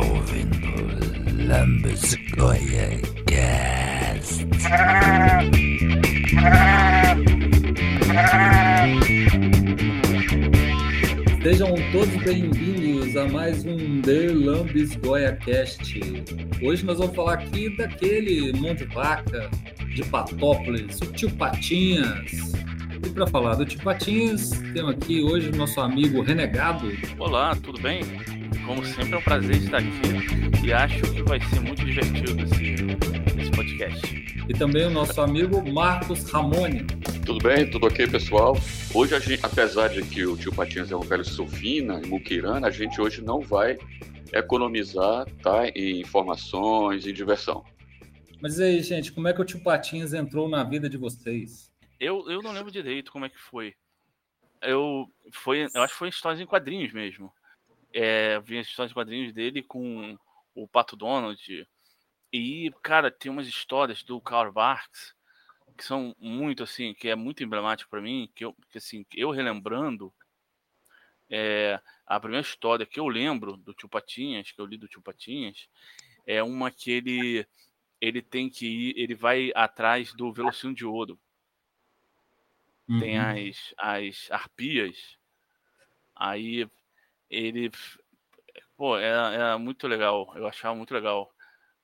ouvindo Lambesgoia Cast. Sejam todos bem-vindos a mais um The Lambis Goia Cast. Hoje nós vamos falar aqui daquele mão de vaca de Patópolis, o tio Patinhas. E para falar do tio Patinhas, temos aqui hoje o nosso amigo Renegado. Olá, tudo bem? Como sempre é um prazer estar aqui e acho que vai ser muito divertido esse, esse podcast. E também o nosso amigo Marcos Ramone. Tudo bem? Tudo ok, pessoal? Hoje, a gente, apesar de que o tio Patinhas é um velho sulfina e muquirana, a gente hoje não vai economizar tá, em informações e diversão. Mas e aí, gente, como é que o tio Patinhas entrou na vida de vocês? Eu, eu não lembro direito como é que foi. Eu, foi, eu acho que foi histórias em quadrinhos mesmo. É, vi as histórias em quadrinhos dele com o Pato Donald. E, cara, tem umas histórias do Karl Barks que são muito assim, que é muito emblemático para mim, que eu, que, assim, eu relembrando, é, a primeira história que eu lembro do Tio Patinhas, que eu li do Tio Patinhas, é uma que ele ele tem que ir, ele vai atrás do Velocino de Ouro. Uhum. Tem as, as arpias. Aí ele pô, é, é muito legal, eu achava muito legal.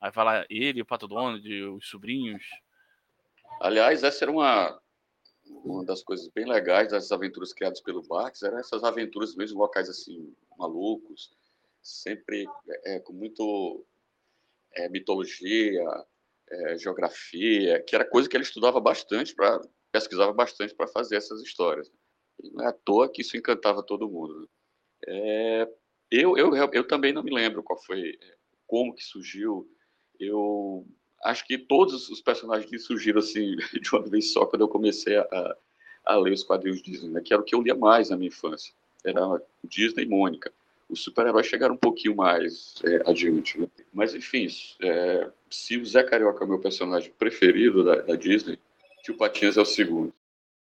Aí vai lá ele, o Pato Donald, os sobrinhos, Aliás, essa era uma, uma das coisas bem legais das aventuras criadas pelo Barks, eram essas aventuras mesmo locais assim, malucos, sempre é, com muito é, mitologia, é, geografia, que era coisa que ele estudava bastante, pesquisava bastante para fazer essas histórias. E não é à toa que isso encantava todo mundo. Né? É, eu, eu, eu também não me lembro qual foi, como que surgiu. Eu acho que todos os personagens que surgiram assim de uma vez só quando eu comecei a, a ler os quadrinhos Disney, né, que era o que eu lia mais na minha infância. Era Disney e Mônica. Os super-heróis chegaram um pouquinho mais é, adiante. Né? Mas, enfim, é, se o Zé Carioca é o meu personagem preferido da, da Disney, Tio Patinhas é o segundo.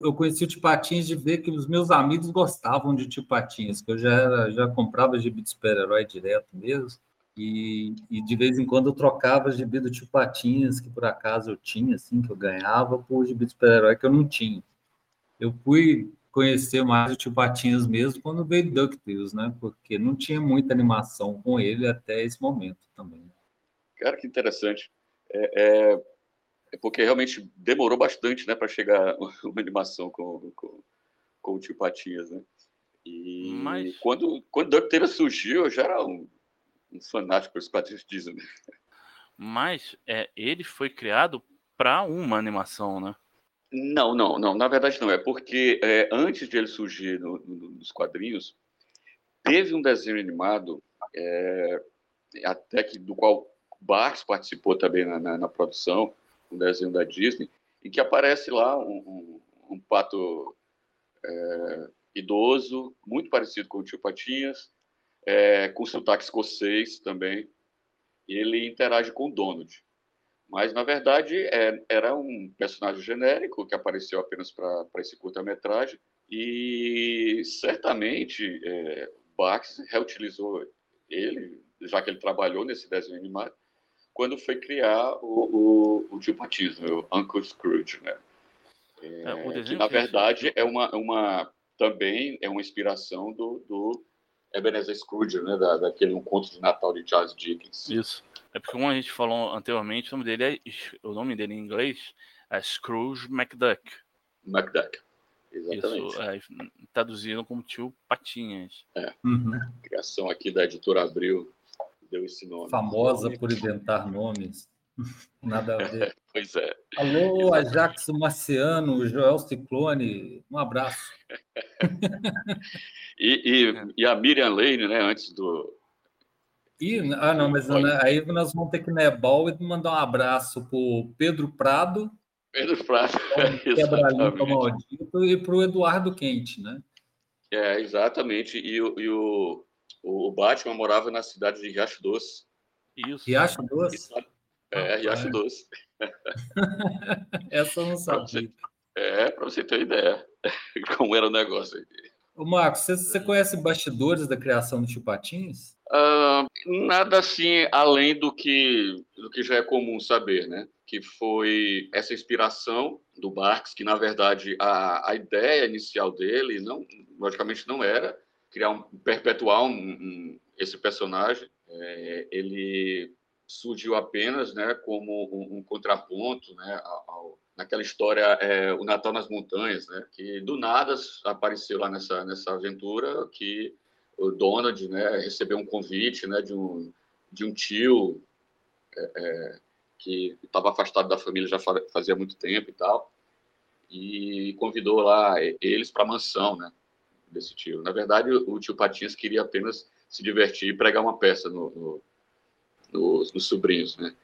Eu conheci o Tio de ver que os meus amigos gostavam de Tio Patinhas, que eu já, era, já comprava gibi de super-herói direto mesmo. E, e, de vez em quando eu trocava gibi do tio que por acaso eu tinha, assim, que eu ganhava, por gibi de super-herói que eu não tinha. Eu fui conhecer mais o tio Patinhas mesmo quando veio DuckTales, né? Porque não tinha muita animação com ele até esse momento também. Cara, que interessante. É, é, é porque realmente demorou bastante, né, para chegar uma animação com, com, com o tio Patinhas, né? E Mas... quando, quando DuckTales surgiu, eu já era um um fanático pelos quadrinhos Disney. Mas é, ele foi criado para uma animação, né? Não, não, não. Na verdade, não. É porque é, antes de ele surgir no, no, nos quadrinhos, teve um desenho animado, é, até que do qual Barks participou também na, na, na, produção, um desenho da Disney, em que aparece lá um, um, um pato é, idoso, muito parecido com o tio Patinhas, é, com sotaque escocês também. Ele interage com o Donald. Mas, na verdade, é, era um personagem genérico que apareceu apenas para esse curta-metragem. E certamente é, Bax reutilizou ele, já que ele trabalhou nesse desenho animado, quando foi criar o, o, o tio Patismo, o Uncle Scrooge, né? É, é que, na verdade, é uma, uma, também é uma inspiração do, do Ebenezer Scrooge, né, da, daquele Um Conto de Natal de Charles Dickens. Isso. É porque, como a gente falou anteriormente, o nome dele é, o nome dele em inglês é Scrooge McDuck. McDuck. Exatamente. Isso, é, traduzindo como tio Patinhas. É. Uhum. Criação aqui da editora Abril deu esse nome. Famosa por inventar nomes. Nada a ver. pois é. Alô, Ajax Marciano, Joel Ciclone, um abraço. e, e, e, a Miriam Lane, né, antes do. E, ah, não, mas né, aí nós vamos ter que nebal e mandar um abraço para o Pedro Prado. Pedro Prado, quebra maldito, e para o Eduardo Quente, né? É, exatamente. E, e o, o Batman morava na cidade de Riacho Doce. Isso. Riacho Doce? É, Riacho Doce. Essa eu não sabia. É, para você ter uma ideia como era o negócio. Ô, Marcos, você, você conhece bastidores da criação do Tio Patins? Uh, nada assim além do que, do que já é comum saber, né? Que foi essa inspiração do Barks, que na verdade a, a ideia inicial dele, não, logicamente não era criar um perpetuar um, um, esse personagem. É, ele surgiu apenas, né, como um, um contraponto, né, ao, naquela história é, o Natal nas montanhas, né, que do nada apareceu lá nessa nessa aventura que o Donald, né, recebeu um convite, né, de um de um tio é, é, que estava afastado da família já fazia muito tempo e tal, e convidou lá eles para a mansão, né, desse tio. Na verdade, o tio Patinhas queria apenas se divertir e pregar uma peça no, no, no, nos sobrinhos, né.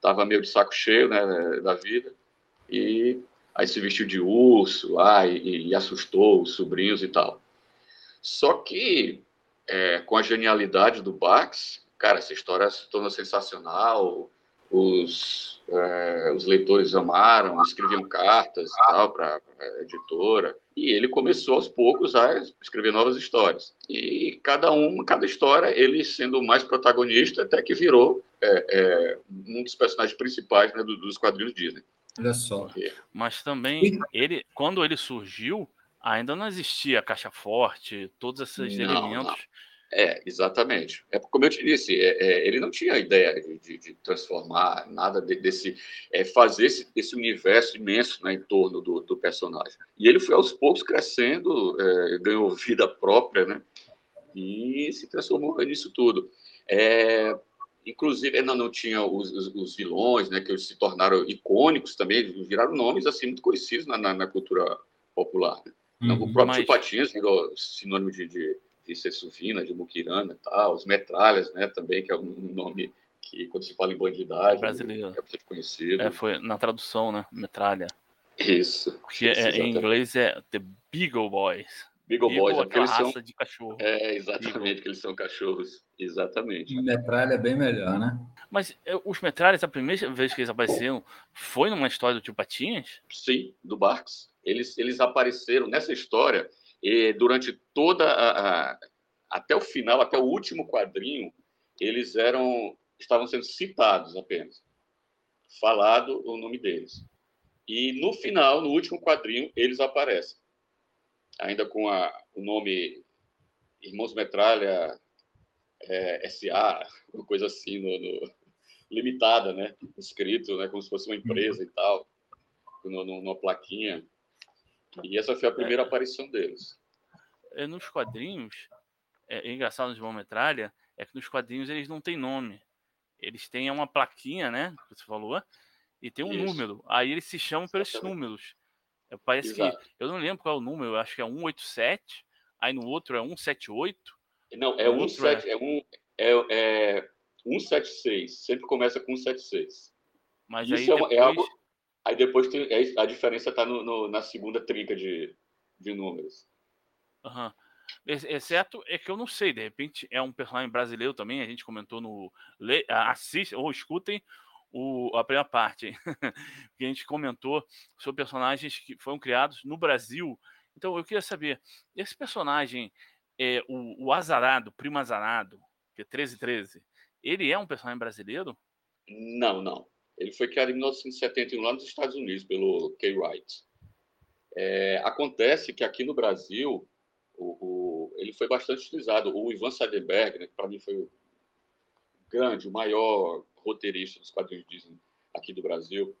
Tava meio de saco cheio, né, da vida e aí se vestiu de urso lá e, e assustou os sobrinhos e tal. Só que é, com a genialidade do Bax, cara, essa história se tornou sensacional. Os, é, os leitores amaram, escreviam cartas tal para a editora. E ele começou aos poucos a escrever novas histórias. E cada uma, cada história, ele sendo mais protagonista, até que virou é, é, um dos personagens principais né, dos quadrinhos Disney. Olha só. Mas também, ele, quando ele surgiu, ainda não existia caixa forte, todos esses não, elementos. Não. É, exatamente. É como eu te disse, é, é, ele não tinha ideia de, de, transformar nada de, desse, é, fazer esse, esse, universo imenso né, em torno do, do, personagem. E ele foi aos poucos crescendo, é, ganhou vida própria, né? E se transformou nisso tudo. É, inclusive, ainda não tinha os, os, os, vilões, né? Que se tornaram icônicos também, viraram nomes assim muito conhecidos na, na, na cultura popular. Né? Uhum, o próprio mas... Patinhas virou sinônimo de, de de Sessuvina, de Mukirana e tal, os Metralhas, né, também, que é um nome que, quando se fala em bandidagem, é brasileiro. é bastante conhecido. É, foi na tradução, né, Metralha. Isso. Que isso, é, em inglês é The Beagle Boys. Beagle, Beagle Boys, é raça são... de cachorro. É, exatamente, Beagle. que eles são cachorros. Exatamente. Metralha é bem melhor, né? Mas é, os Metralhas, a primeira vez que eles apareceram, foi numa história do Tio Patinhas? Sim, do Barks. Eles, eles apareceram nessa história durante toda a, a, até o final, até o último quadrinho, eles eram estavam sendo citados apenas, falado o nome deles. E no final, no último quadrinho, eles aparecem, ainda com a, o nome Irmãos Metralha é, SA, uma coisa assim, no, no, limitada, né? Escrito, né? Como se fosse uma empresa e tal, no, no, numa plaquinha. E essa foi a primeira é. aparição deles. É, nos quadrinhos, é, é engraçado no João Metralha é que nos quadrinhos eles não têm nome. Eles têm uma plaquinha, né? Que você falou, e tem um Isso. número. Aí eles se chamam pelos esses É, parece Exato. que. Eu não lembro qual é o número, eu acho que é 187, aí no outro é 178. Não, é, 17, é... é, um, é, é 176. Sempre começa com 176. Mas Isso aí é, depois... é algo Aí depois tem, é, a diferença está na segunda trinca de, de números. Uhum. Exceto é que eu não sei, de repente é um personagem brasileiro também, a gente comentou no. Assiste ou escutem o, a primeira parte, que a gente comentou sobre personagens que foram criados no Brasil. Então eu queria saber, esse personagem, é, o, o Azarado, Primo Azarado, que é 1313, ele é um personagem brasileiro? Não, não. Ele foi criado em 1971 lá nos Estados Unidos pelo Kay Wright. É, acontece que aqui no Brasil o, o, ele foi bastante utilizado. O Ivan Seidenberg, né, que para mim foi o grande, o maior roteirista dos quadrinhos Disney aqui do Brasil,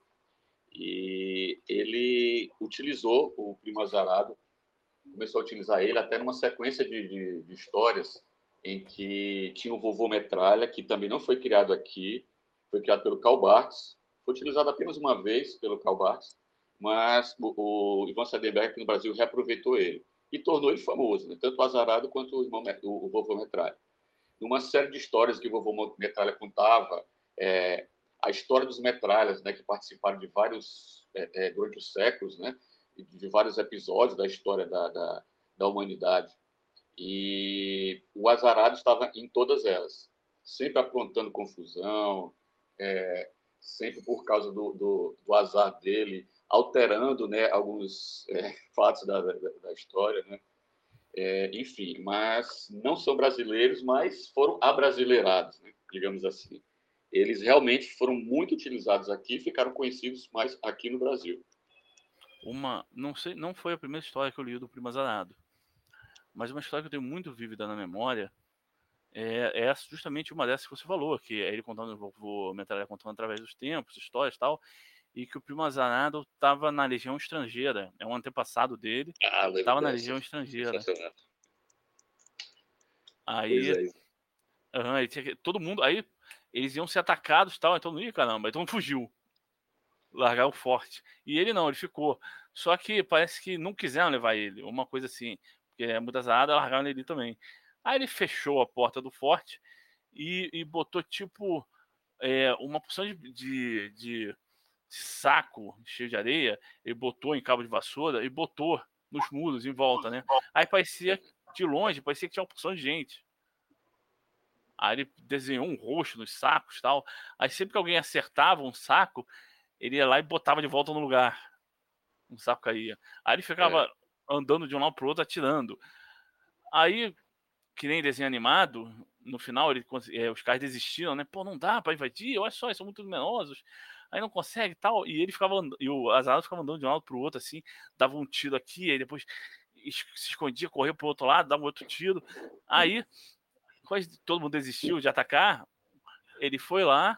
e ele utilizou o Primo Azarado, começou a utilizar ele até numa sequência de, de, de histórias em que tinha o Vovô Metralha, que também não foi criado aqui, foi criado pelo Karl Barks, foi utilizado apenas uma vez pelo Karl Barks, mas o, o Ivan Seidenberg aqui no Brasil reaproveitou ele e tornou ele famoso, né? tanto o Azarado quanto o, irmão, o, o vovô Metralha. Numa série de histórias que o vovô Metralha contava, é, a história dos Metralhas, né, que participaram de vários, é, é, durante os séculos, né, de vários episódios da história da, da, da humanidade. E o Azarado estava em todas elas, sempre aprontando confusão, é, sempre por causa do, do, do azar dele, alterando né, alguns é, fatos da, da, da, história. Né? É, enfim, mas não são brasileiros, mas foram abrasileirados, né? digamos assim. Eles realmente foram muito utilizados aqui ficaram conhecidos mais aqui no Brasil. Uma, não sei, não foi a primeira história que eu li do Primo Azarado, mas uma história que eu tenho muito vívida na memória é, é justamente uma dessas que você falou, que é ele contando, vou, metralha contando através dos tempos, histórias e tal, e que o primo Azarado estava na Legião Estrangeira, é um antepassado dele, estava ah, na Legião Estrangeira. Aí, é. uhum, aí tinha, todo mundo, aí eles iam ser atacados e tal, então não ia, caramba, então fugiu. Largar o forte. E ele não, ele ficou. Só que parece que não quiseram levar ele, uma coisa assim, porque é muita azarada, largaram ele também. Aí ele fechou a porta do forte e, e botou tipo é, uma porção de, de, de, saco cheio de areia, ele botou em cabo de vassoura e botou nos muros em volta, né? Aí parecia de longe, parecia que tinha uma porção de gente. Aí ele desenhou um rosto nos sacos tal. Aí sempre que alguém acertava um saco, ele ia lá e botava de volta no lugar. Um saco caía. Aí ele ficava é. andando de um lado pro outro atirando. Aí que nem desenho animado, no final ele, é, os caras desistiram, né? Pô, não dá para invadir, olha só, eles são muito numerosos. Aí não consegue tal. E ele ficava e o Azarado ficava andando de um lado pro outro, assim, dava um tiro aqui, aí depois se escondia, corria pro outro lado, dava um outro tiro. Aí, quase todo mundo desistiu de atacar, ele foi lá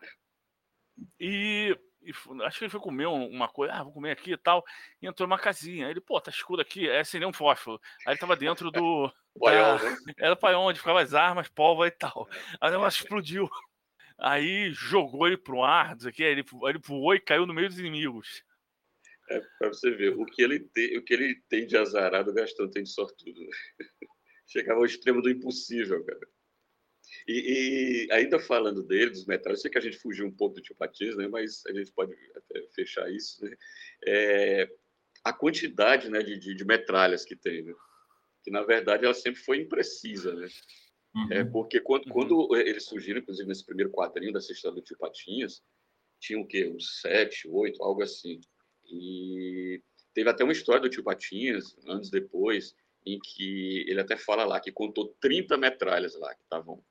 e e acho que ele foi comer uma coisa, ah, vou comer aqui e tal, e entrou numa casinha. Ele, pô, tá escuro aqui, é acender um fósforo. Aí ele tava dentro do. Paiol, né? Era para onde ficava as armas, pólvora e tal. Aí o negócio explodiu. Aí jogou ele pro ar, aqui, ele, ele voou e caiu no meio dos inimigos. É, para você ver, o que ele tem, o que ele tem de azarado, o Gastão tem de sortudo. Chegava ao extremo do impossível, cara. E, e, ainda falando dele, dos metais, eu sei que a gente fugiu um pouco do Tio Patiz, né, mas a gente pode até fechar isso. Né? É, a quantidade né, de, de, de, metralhas que tem, né? que na verdade ela sempre foi imprecisa. Né? Uhum. É, porque quando, uhum. quando eles surgiram, inclusive nesse primeiro quadrinho dessa história do Tio Patinhas, tinha o quê? Uns sete, oito, algo assim. E teve até uma história do Tio Patinhas, anos depois, em que ele até fala lá que contou 30 metralhas lá que estavam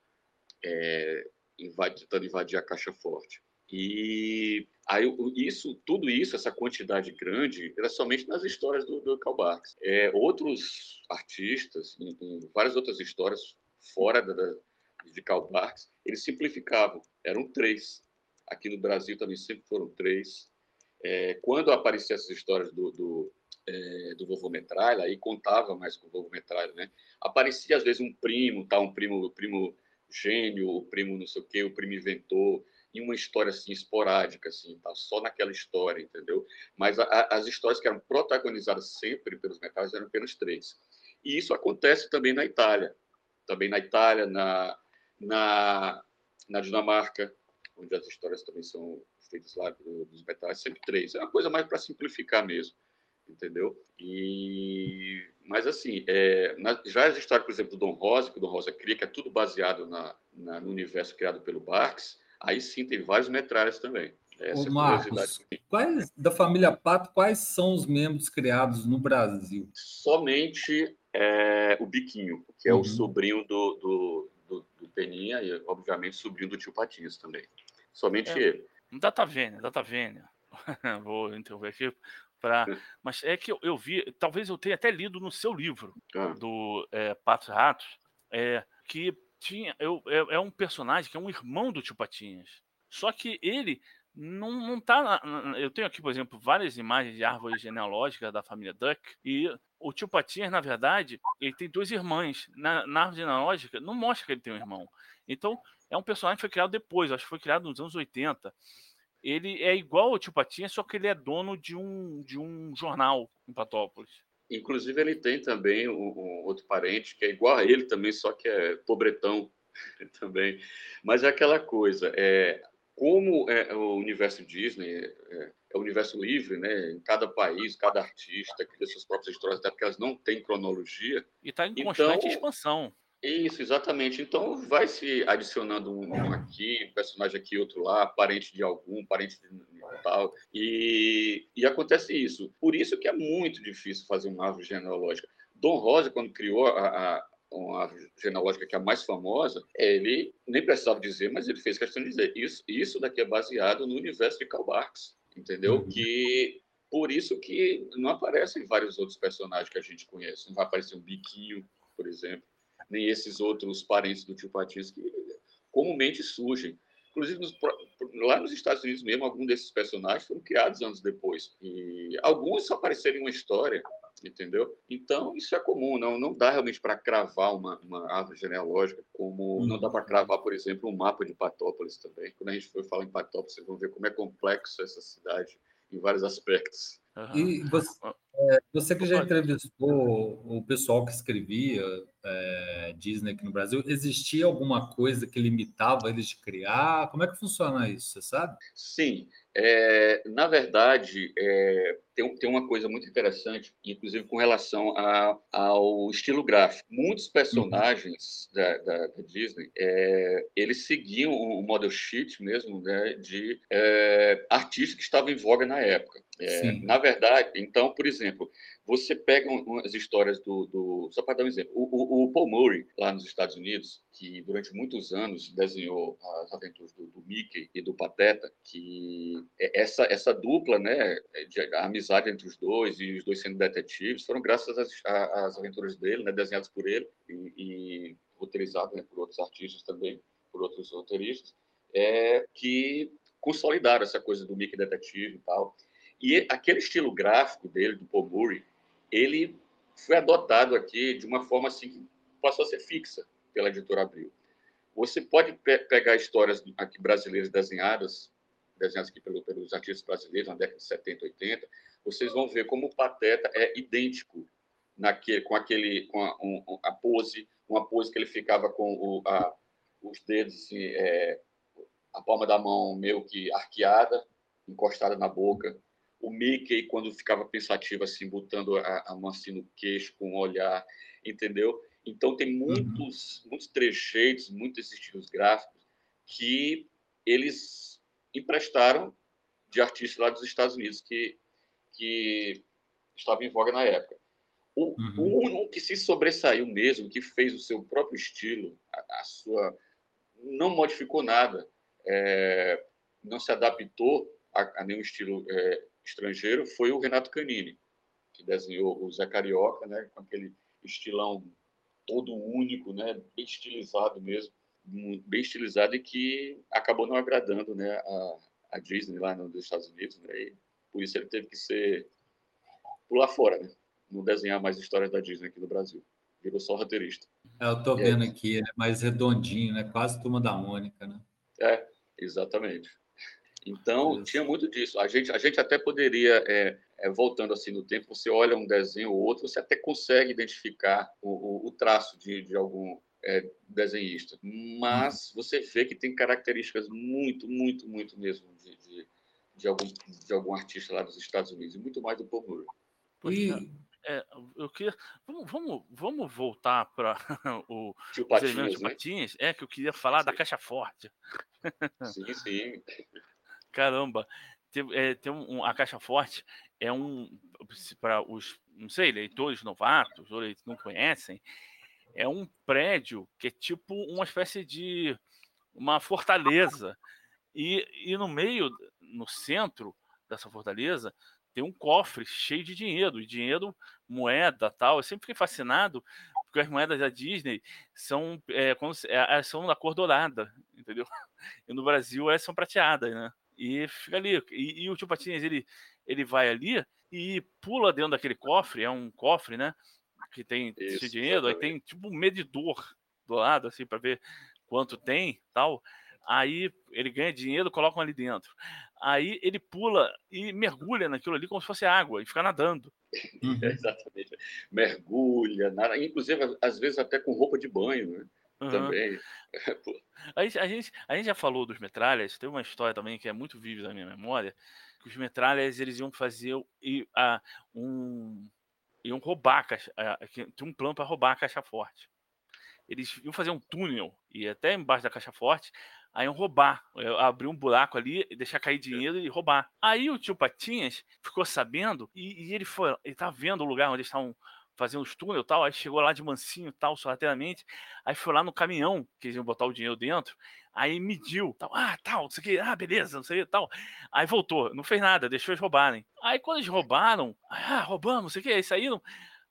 é, invadir, tentando invadir a caixa forte. E aí, isso, tudo isso, essa quantidade grande, era somente nas histórias do, do Karl Barks. É, outros artistas, em, em, várias outras histórias fora da, de Karl Barks, eles simplificavam. Eram três. Aqui no Brasil também sempre foram três. É, quando apareciam essas histórias do, do, é, do vovô Metralha, aí contava mais com o vovô Metralha, né? Aparecia às vezes um primo, tá, um primo, primo gênio, o primo não sei o quê, o primo inventor, em uma história assim esporádica, assim, tá? só naquela história, entendeu? Mas a, a, as histórias que eram protagonizadas sempre pelos metais eram apenas três. E isso acontece também na Itália, também na Itália, na, na, na Dinamarca, onde as histórias também são feitas lá dos metais, sempre três. É uma coisa mais para simplificar mesmo entendeu? E mas assim, é, na, já as histórias, por exemplo, do Dom Rosa, que o Dom Rosa cria, que é tudo baseado na, na, no universo criado pelo Barks, aí sim tem vários metralhas também. Essa Ô, é Marcos, quais, da família Pato, quais são os membros criados no Brasil? Somente é, o Biquinho, que é uhum. o sobrinho do, do, do, do, Peninha e, obviamente, sobrinho do tio Patinhas também. Somente é, ele. Data Vênia, Data Vênia. Vou interromper aqui Pra... Mas é que eu, eu, vi, talvez eu tenha até lido no seu livro ah. do é, Patos Ratos, é, que tinha eu, é, é, um personagem que é um irmão do Tio Patinhas. Só que ele não, não tá. Na, eu tenho aqui, por exemplo, várias imagens de árvore genealógica da família Duck, e o tio Patinhas, na verdade, ele tem duas irmãs. Na, na árvore genealógica, não mostra que ele tem um irmão. Então, é um personagem que foi criado depois, acho que foi criado nos anos 80 ele é igual ao Tio Patinha, só que ele é dono de um, de um jornal em Patópolis. Inclusive, ele tem também um, um outro parente que é igual a ele também, só que é pobretão também. Mas é aquela coisa, é, como é, o universo Disney é, é o universo livre, né? Em cada país, cada artista cria suas próprias histórias, até porque elas não têm cronologia. E está em constante então, expansão. Isso, exatamente. Então vai se adicionando um, aqui, um personagem aqui, outro lá, parente de algum, parente de tal. E, e acontece isso. Por isso que é muito difícil fazer uma árvore genealógica. Dom Rosa, quando criou a, a uma genealógica que é a mais famosa, ele nem precisava dizer, mas ele fez questão de dizer isso, isso daqui é baseado no universo de Karl Barks, entendeu? Uhum. Que por isso que não aparecem vários outros personagens que a gente conhece. Não vai aparecer um biquinho, por exemplo, nem esses outros parentes do tio Patins que comumente surgem. Inclusive, nos, lá nos Estados Unidos mesmo, alguns desses personagens foram criados anos depois. E alguns só apareceram em uma história, entendeu? Então, isso é comum, não, não dá realmente para cravar uma, uma árvore genealógica, como não dá para cravar, por exemplo, um mapa de Patópolis também. Quando a gente for falar em Patópolis, vocês vão ver como é complexo essa cidade em vários aspectos. Uhum. E você, é, você que já entrevistou o pessoal que escrevia é, Disney aqui no Brasil, existia alguma coisa que limitava eles de criar? Como é que funciona isso, você sabe? Sim, é, na verdade, é, tem, tem uma coisa muito interessante, inclusive com relação a, ao estilo gráfico. Muitos personagens uhum. da, da, da, Disney, é, eles seguiam o model sheet mesmo né, de é, artistas que estavam em voga na época. É, na verdade, então, por exemplo, você pega umas histórias do. do só para dar um exemplo, o, o, Paul Murray, lá nos Estados Unidos, que durante muitos anos desenhou as aventuras do, do Mickey e do Pateta, que é, essa, essa dupla, né, de, a amizade entre os dois e os dois sendo detetives, foram graças às, às aventuras dele, né, desenhadas por ele e, e roteirizadas né, por outros artistas também, por outros roteiristas, é, que consolidaram essa coisa do Mickey detetive e tal. E aquele estilo gráfico dele, do Paul Murray, ele foi adotado aqui de uma forma assim que passou a ser fixa pela editora Abril. Você pode pe pegar histórias aqui brasileiras desenhadas, desenhadas aqui pelo, pelos artistas brasileiros na década de 70, 80, vocês vão ver como o Pateta é idêntico naquele, com aquele, com a, um, a pose, uma pose que ele ficava com o, a, os dedos, assim, é, a palma da mão meio que arqueada, encostada na boca, o Mickey, quando ficava pensativo, assim, botando a, a mão assim no queixo, com um olhar, entendeu? Então, tem uhum. muitos, muitos trecheitos, muitos estilos gráficos que eles emprestaram de artistas lá dos Estados Unidos que, que estavam em voga na época. O, uhum. um que se sobressaiu mesmo, que fez o seu próprio estilo, a, a sua não modificou nada, é, não se adaptou a, a nenhum estilo é, estrangeiro foi o Renato Canini, que desenhou o Zé Carioca, né, com aquele estilão todo único, né, bem estilizado mesmo, bem estilizado e que acabou não agradando, né, a, a Disney lá nos Estados Unidos, né, e por isso ele teve que ser pular fora, né, não desenhar mais histórias da Disney aqui no Brasil. Virou só roteirista. É, eu tô vendo é. aqui, é mais redondinho, né, quase turma da Mônica, né? É, exatamente. Então, tinha muito disso. A gente, a gente até poderia, é, é, voltando assim no tempo, você olha um desenho ou outro, você até consegue identificar o, o, o traço de, de algum é, desenhista. Mas uhum. você vê que tem características muito, muito, muito mesmo de, de, de, algum, de algum artista lá dos Estados Unidos, e muito mais do Paul Murray. E... É, eu queria. Vamos, vamos, vamos voltar para o Tio Patinhas, né? Patinhas. É, que eu queria falar sim. da Caixa Forte. Sim, sim. Caramba, tem, é, tem um, a Caixa Forte é um para os, não sei, leitores novatos ou leitores que não conhecem, é um prédio que é tipo uma espécie de uma fortaleza. E, e no meio, no centro dessa fortaleza, tem um cofre cheio de dinheiro, e dinheiro, moeda, tal. Eu sempre fiquei fascinado porque as moedas da Disney são é, quando, é, são da cor dourada, entendeu? E no Brasil elas são prateadas, né? E fica ali. E, e o tio Patinhas, ele, ele vai ali e pula dentro daquele cofre, é um cofre, né? Que tem esse dinheiro, aí tem tipo um medidor do lado, assim, para ver quanto tem tal. Aí ele ganha dinheiro, colocam ali dentro. Aí ele pula e mergulha naquilo ali como se fosse água e fica nadando. Uhum. exatamente. Mergulha, nada, inclusive às vezes até com roupa de banho, né? Uhum. Também. a, gente, a, gente, a gente já falou dos metralhas, tem uma história também que é muito vívida na minha memória, que os metralhas eles iam fazer e, a, um. Iam roubar a caixa. A, tinha um plano para roubar a caixa forte. Eles iam fazer um túnel e até embaixo da caixa forte, aí iam roubar, abrir um buraco ali, deixar cair dinheiro e roubar. Aí o tio Patinhas ficou sabendo e, e ele foi, ele tá vendo o lugar onde eles estavam fazendo os túneis e tal. Aí chegou lá de mansinho tal, sorrateiramente. Aí foi lá no caminhão, que eles iam botar o dinheiro dentro. Aí mediu, tal, ah, tal, não sei o que, ah, beleza, não sei o que, tal. Aí voltou, não fez nada, deixou eles roubarem. Aí quando eles roubaram, ah, roubamos, não sei o que, aí saíram.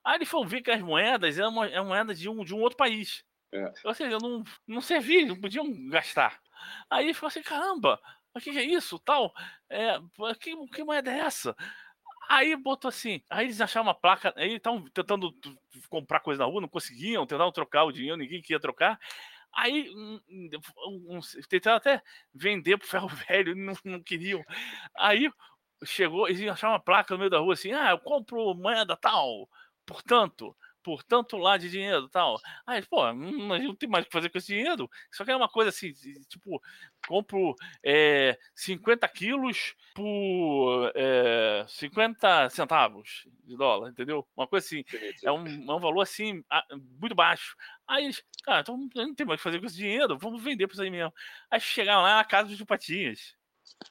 Aí eles foram ver que as moedas eram, eram moedas de um, de um outro país. É. Ou seja, não, não servia, não podiam gastar. Aí falou assim: caramba, o que, que é isso? Tal, é, que, que moeda é essa? Aí botou assim, aí eles acharam uma placa, aí estavam tentando comprar coisa na rua, não conseguiam, tentavam trocar o dinheiro, ninguém queria trocar. Aí um, um, tentaram até vender pro ferro velho, não, não queriam. Aí chegou, eles acharam uma placa no meio da rua assim, ah, eu compro moeda tal, portanto, por tanto lá de dinheiro tal. Aí, pô, não, não tem mais o que fazer com esse dinheiro. Só que é uma coisa assim, tipo, compro é, 50 quilos por é, 50 centavos de dólar, entendeu? Uma coisa assim. É um, é um valor assim, muito baixo. Aí cara, então não tem mais o que fazer com esse dinheiro, vamos vender para isso aí mesmo. Aí chegaram lá na casa dos Patinhas,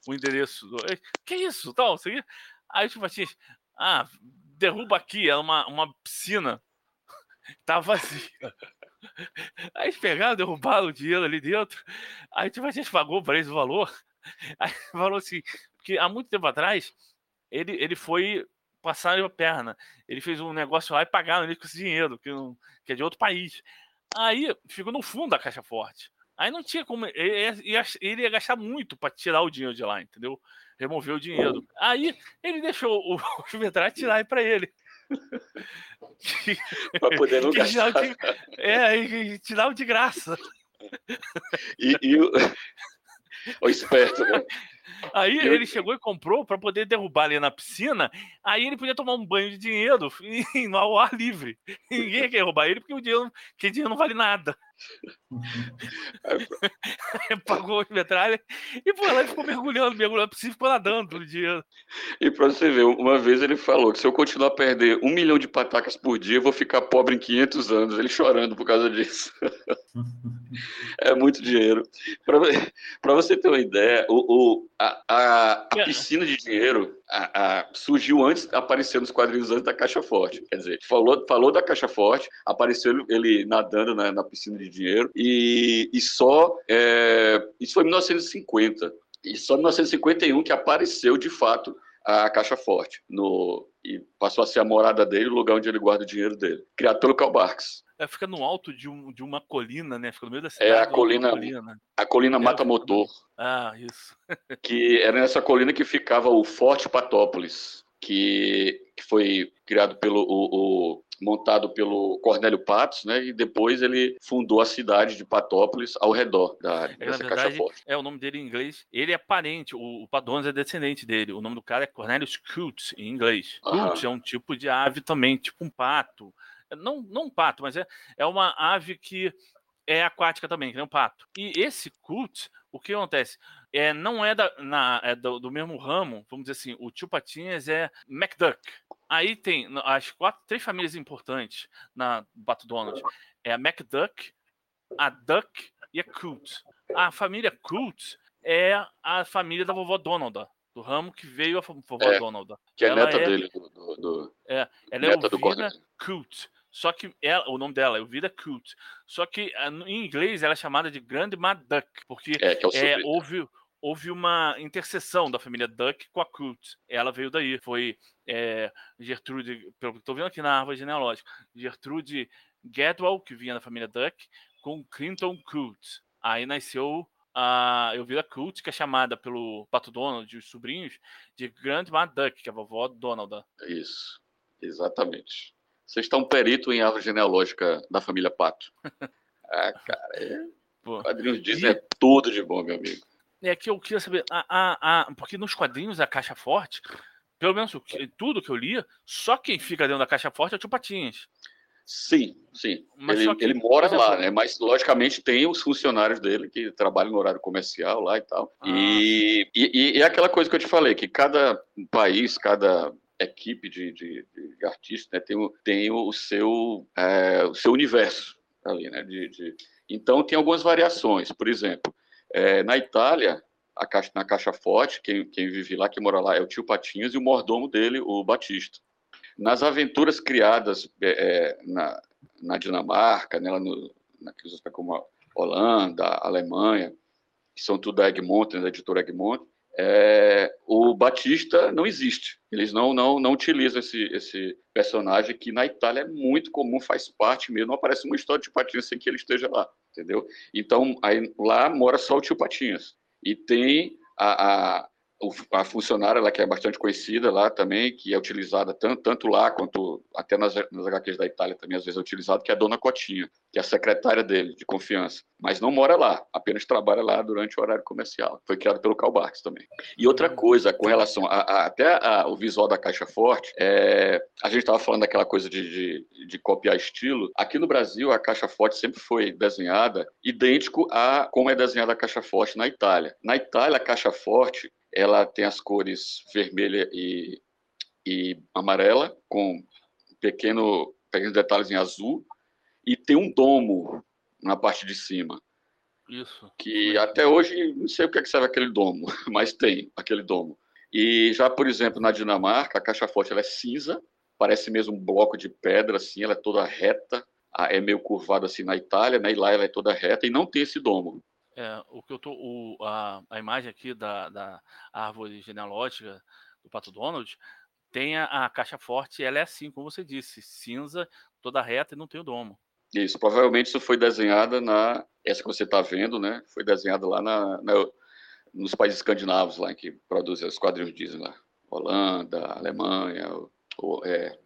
o endereço. Do, que isso? Tal, Aí os Patinhas, ah, derruba aqui, é uma, uma piscina Tá vazia. Aí eles pegaram, derrubaram o dinheiro ali dentro. Aí tipo, a gente pagou para eles o valor. Aí falou assim, porque há muito tempo atrás, ele, ele foi passar a perna. Ele fez um negócio lá e pagaram ele com esse dinheiro, que, não, que é de outro país. Aí ficou no fundo da caixa forte. Aí não tinha como. Ele ia, ele ia gastar muito para tirar o dinheiro de lá, entendeu? Remover o dinheiro. Aí ele deixou o, o tirar para ele. para poder não gastar. De, é, e tirar o de graça. E, e o, o esperto, né? Aí ele chegou e comprou para poder derrubar ali na piscina. Aí ele podia tomar um banho de dinheiro no ar livre. Ninguém quer roubar ele porque o dinheiro, o dinheiro não vale nada. Pagou a metralha e foi lá e ficou mergulhando, mergulhando, e ficou nadando no dia. E pra você ver, uma vez ele falou que se eu continuar a perder um milhão de patacas por dia, eu vou ficar pobre em 500 anos. Ele chorando por causa disso. é muito dinheiro. Para você ter uma ideia, o, o a, a, a, piscina de dinheiro a, a, surgiu antes, apareceu nos quadrinhos antes da Caixa Forte. Quer dizer, falou, falou da Caixa Forte, apareceu ele, ele nadando na, na, piscina de dinheiro, e, e só. É, isso foi em 1950. E só em 1951 que apareceu de fato a Caixa Forte no, e passou a ser a morada dele, o lugar onde ele guarda o dinheiro dele. Criado pelo Karl. É, fica no alto de, um, de uma colina, né? Fica no meio da cidade. É a colina, colina. A colina Mata Motor. Ah, isso. que era nessa colina que ficava o Forte Patópolis, que, que foi criado pelo o, o, montado pelo Cornélio Patos, né? E depois ele fundou a cidade de Patópolis ao redor da área, é, dessa verdade, caixa forte. É o nome dele em inglês. Ele é parente, o, o Padones é descendente dele. O nome do cara é Cornelius Coutts, em inglês. Coutts é um tipo de ave também, tipo um pato não, não um pato, mas é, é uma ave que é aquática também, que nem um pato. E esse cult, o que acontece? É, não é, da, na, é do, do, mesmo ramo, vamos dizer assim, o tio Patinhas é McDuck. Aí tem as quatro, três famílias importantes na Pato Donald. É a McDuck, a Duck e a Coot. A família Coot é a família da vovó Donald, do ramo que veio a vovó é, Donald. Que é ela neta é, dele. Do, do, do, é, ela é Elvira Coot. Só que ela, o nome dela é Vida Cult. Só que ah, em inglês ela é chamada de Grandma Duck, porque é, é, é houve, houve uma interseção da família Duck com a Cult. Ela veio daí. Foi é, Gertrude, pelo que estou vendo aqui na árvore genealógica, Gertrude Gadwell, que vinha da família Duck, com Clinton Cult. Aí nasceu a Elvira Cult, que é chamada pelo Pato Donald e os sobrinhos de Grandma Duck, que é a vovó Donald. Isso, exatamente. Você está um perito em árvore genealógica da família Pato. ah, cara, é... quadrinhos Disney e... é tudo de bom, meu amigo. É que eu queria saber, a, a, a, porque nos quadrinhos a Caixa Forte, pelo menos tudo que eu lia, só quem fica dentro da Caixa Forte é o Tio Patinhas. Sim, sim. Mas ele, que, ele mora lá, né? Mas logicamente tem os funcionários dele que trabalham no horário comercial lá e tal. Ah. E, e, e, é aquela coisa que eu te falei, que cada país, cada equipe de, de, de artistas né, tem, o, tem o, seu, é, o seu universo ali, né? De, de, então tem algumas variações. Por exemplo, é, na Itália, caixa, na Caixa Forte, quem, quem vive lá, quem mora lá, é o tio Patinhas e o mordomo dele, o Batista. nas aventuras criadas é, na, na Dinamarca, né, no, naqueles como Holanda, Alemanha, que são tudo da Egmont, né, da editora Egmont, é, o Batista não existe. Eles não não não utilizam esse, esse personagem que na Itália é muito comum, faz parte mesmo. Não aparece uma história de Patinhas sem que ele esteja lá, entendeu? Então aí lá mora só o tio Patinhas e tem a, a a funcionária lá que é bastante conhecida lá também, que é utilizada tanto, tanto lá quanto até nas, nas HQs da Itália também às vezes é utilizada, que é a Dona Cotinha, que é a secretária dele, de confiança, mas não mora lá, apenas trabalha lá durante o horário comercial. Foi criado pelo Karl Barks também. E outra coisa, com relação a, a até a, o visual da caixa forte, é, a gente estava falando daquela coisa de, de, de, copiar estilo. Aqui no Brasil, a caixa forte sempre foi desenhada idêntico a como é desenhada a caixa forte na Itália. Na Itália, a caixa forte ela tem as cores vermelha e, e amarela, com pequeno, pequenos detalhes em azul, e tem um domo na parte de cima. Isso. Que até hoje não sei o que, é que serve aquele domo, mas tem aquele domo. E já, por exemplo, na Dinamarca, a caixa forte ela é cinza, parece mesmo um bloco de pedra, assim, ela é toda reta, é meio curvada assim na Itália, né? E lá ela é toda reta e não tem esse domo. É, o que eu tô, o, a, a imagem aqui da, da árvore genealógica do Pato Donald tem a, a, caixa forte, ela é assim, como você disse, cinza, toda reta e não tem o domo. Isso, provavelmente isso foi desenhada na, essa que você está vendo, né? Foi desenhada lá na, na, nos países escandinavos lá em que produzem os quadrinhos Disney lá, Holanda, Alemanha, ou, é,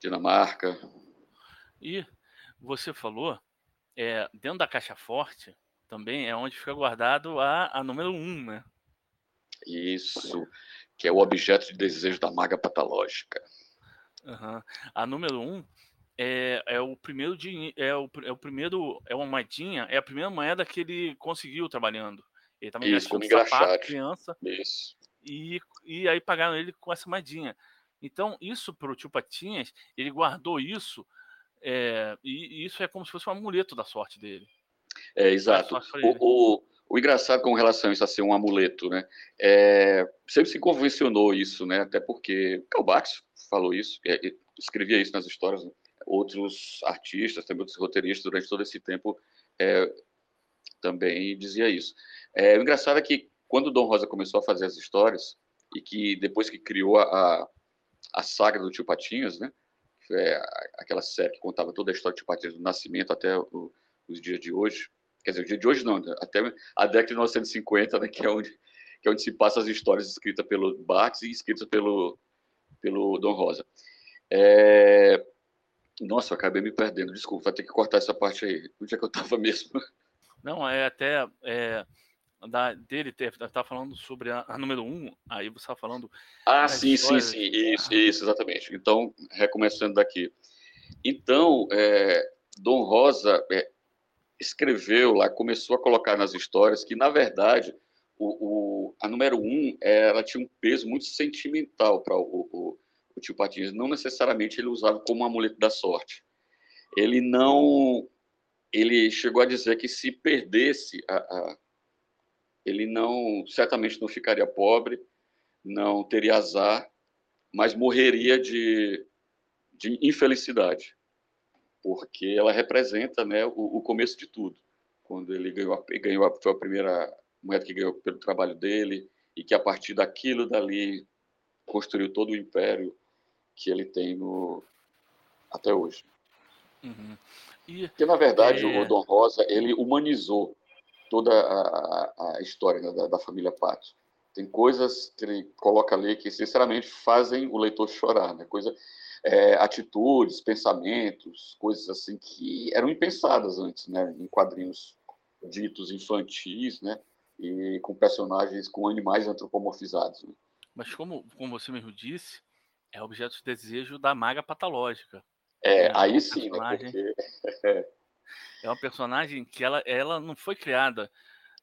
Dinamarca. E você falou, é, dentro da caixa forte, também é onde fica guardado a, a número 1, um, né? Isso, que é o objeto de desejo da maga patológica. Uhum. A número 1 um é, é o primeiro é o, é o primeiro é uma moedinha, é a primeira moeda que ele conseguiu trabalhando. Ele também Isso, como sapato, criança. Isso. E, e aí pagaram ele com essa moedinha. Então, isso para o tio Patinhas, ele guardou isso, é, e, e isso é como se fosse um amuleto da sorte dele. É, exato. O, o, o, engraçado com relação a isso a ser um amuleto, né? É, sempre se convencionou isso, né? Até porque Karl Barks falou isso, é, escrevia isso nas histórias. Né? Outros artistas, também outros roteiristas, durante todo esse tempo, é, também dizia isso. É, o engraçado é que quando o Dom Rosa começou a fazer as histórias, e que depois que criou a, a saga do Tio Patinhas, né? É aquela série que contava toda a história do Tio Patinhas, do nascimento até o, os dias de hoje. Quer dizer, o dia de hoje não, né? até a década de 1950, né, que, é onde, que é onde se passa as histórias escritas pelo Barthes e escritas pelo, pelo Dom Rosa. É... Nossa, eu acabei me perdendo, desculpa, vai ter que cortar essa parte aí. Onde é que eu estava mesmo? Não, é até é, da, dele tá falando sobre a, a número um, aí você está falando. Ah, sim, histórias... sim, sim, isso, isso, exatamente. Então, recomeçando daqui. Então, é, Dom Rosa é, escreveu lá, começou a colocar nas histórias que, na verdade, o, o, a número um ela tinha um peso muito sentimental para o, o, o, tio Patinhas. Não necessariamente ele usava como amuleto da sorte. Ele não. Ele chegou a dizer que se perdesse, a, a, ele não. certamente não ficaria pobre, não teria azar, mas morreria de, de infelicidade porque ela representa né, o, o começo de tudo. Quando ele ganhou, ganhou foi a primeira moeda que ganhou pelo trabalho dele, e que a partir daquilo dali construiu todo o império que ele tem no, até hoje. Uhum. E, Porque, na verdade, é... o Dom Rosa, ele humanizou toda a, a história né, da, da, família Pato. Tem coisas que ele coloca ali que, sinceramente, fazem o leitor chorar, né? Coisa, é, atitudes, pensamentos, coisas assim que eram impensadas antes, né, em quadrinhos ditos infantis, né, e com personagens com animais antropomorfizados. Né. Mas como, como você mesmo disse, é objeto de desejo da maga patológica. É, é aí sim, né, porque... é uma personagem que ela, ela não foi criada,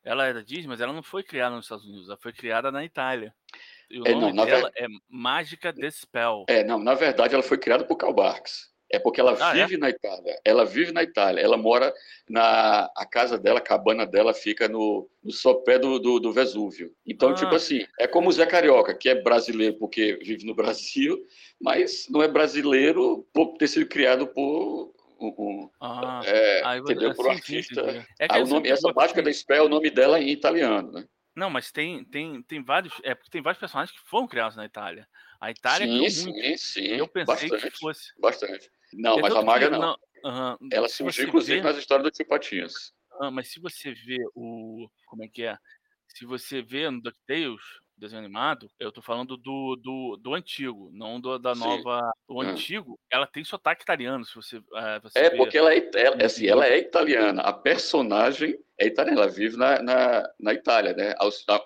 ela era Disney, mas ela não foi criada nos Estados Unidos, ela foi criada na Itália. E o é, nome não, dela ver... é Mágica Spell. É, não, na verdade ela foi criada por Karl Barks. É porque ela Ah, é? vive na Itália. Ela vive na Itália. Ela mora na a casa dela, a cabana dela fica no, no sopé do, do, do Vesúvio. Então, Ah. tipo assim, é como o Zé Carioca, que é brasileiro porque vive no Brasil, mas não é brasileiro por ter sido criado por um, Ah, é, entendeu? Por um sim, sim, artista. É Ah, o essa nome, essa mágica assim, da Spé, o nome dela é em italiano, né? Não, mas tem, tem, tem vários. É porque tem vários personagens que foram criados na Itália. A Itália sim, sim, sim, eu pensei bastante, que fosse. bastante. Não, É mas a maga que não. aham, Ela se surgiu, inclusive, vê- nas histórias do Tio Patinhas. Ah, mas se você vê o. Como é que é? Se você vê no DuckTales, desenho animado, eu tô falando do, do, do antigo, não do, da Sim. nova. O Hum. antigo, ela tem sotaque italiano, se você, eh, você É, vê. porque ela é, ela, assim, ela é italiana. A personagem é italiana. Ela vive na, na, na Itália, né?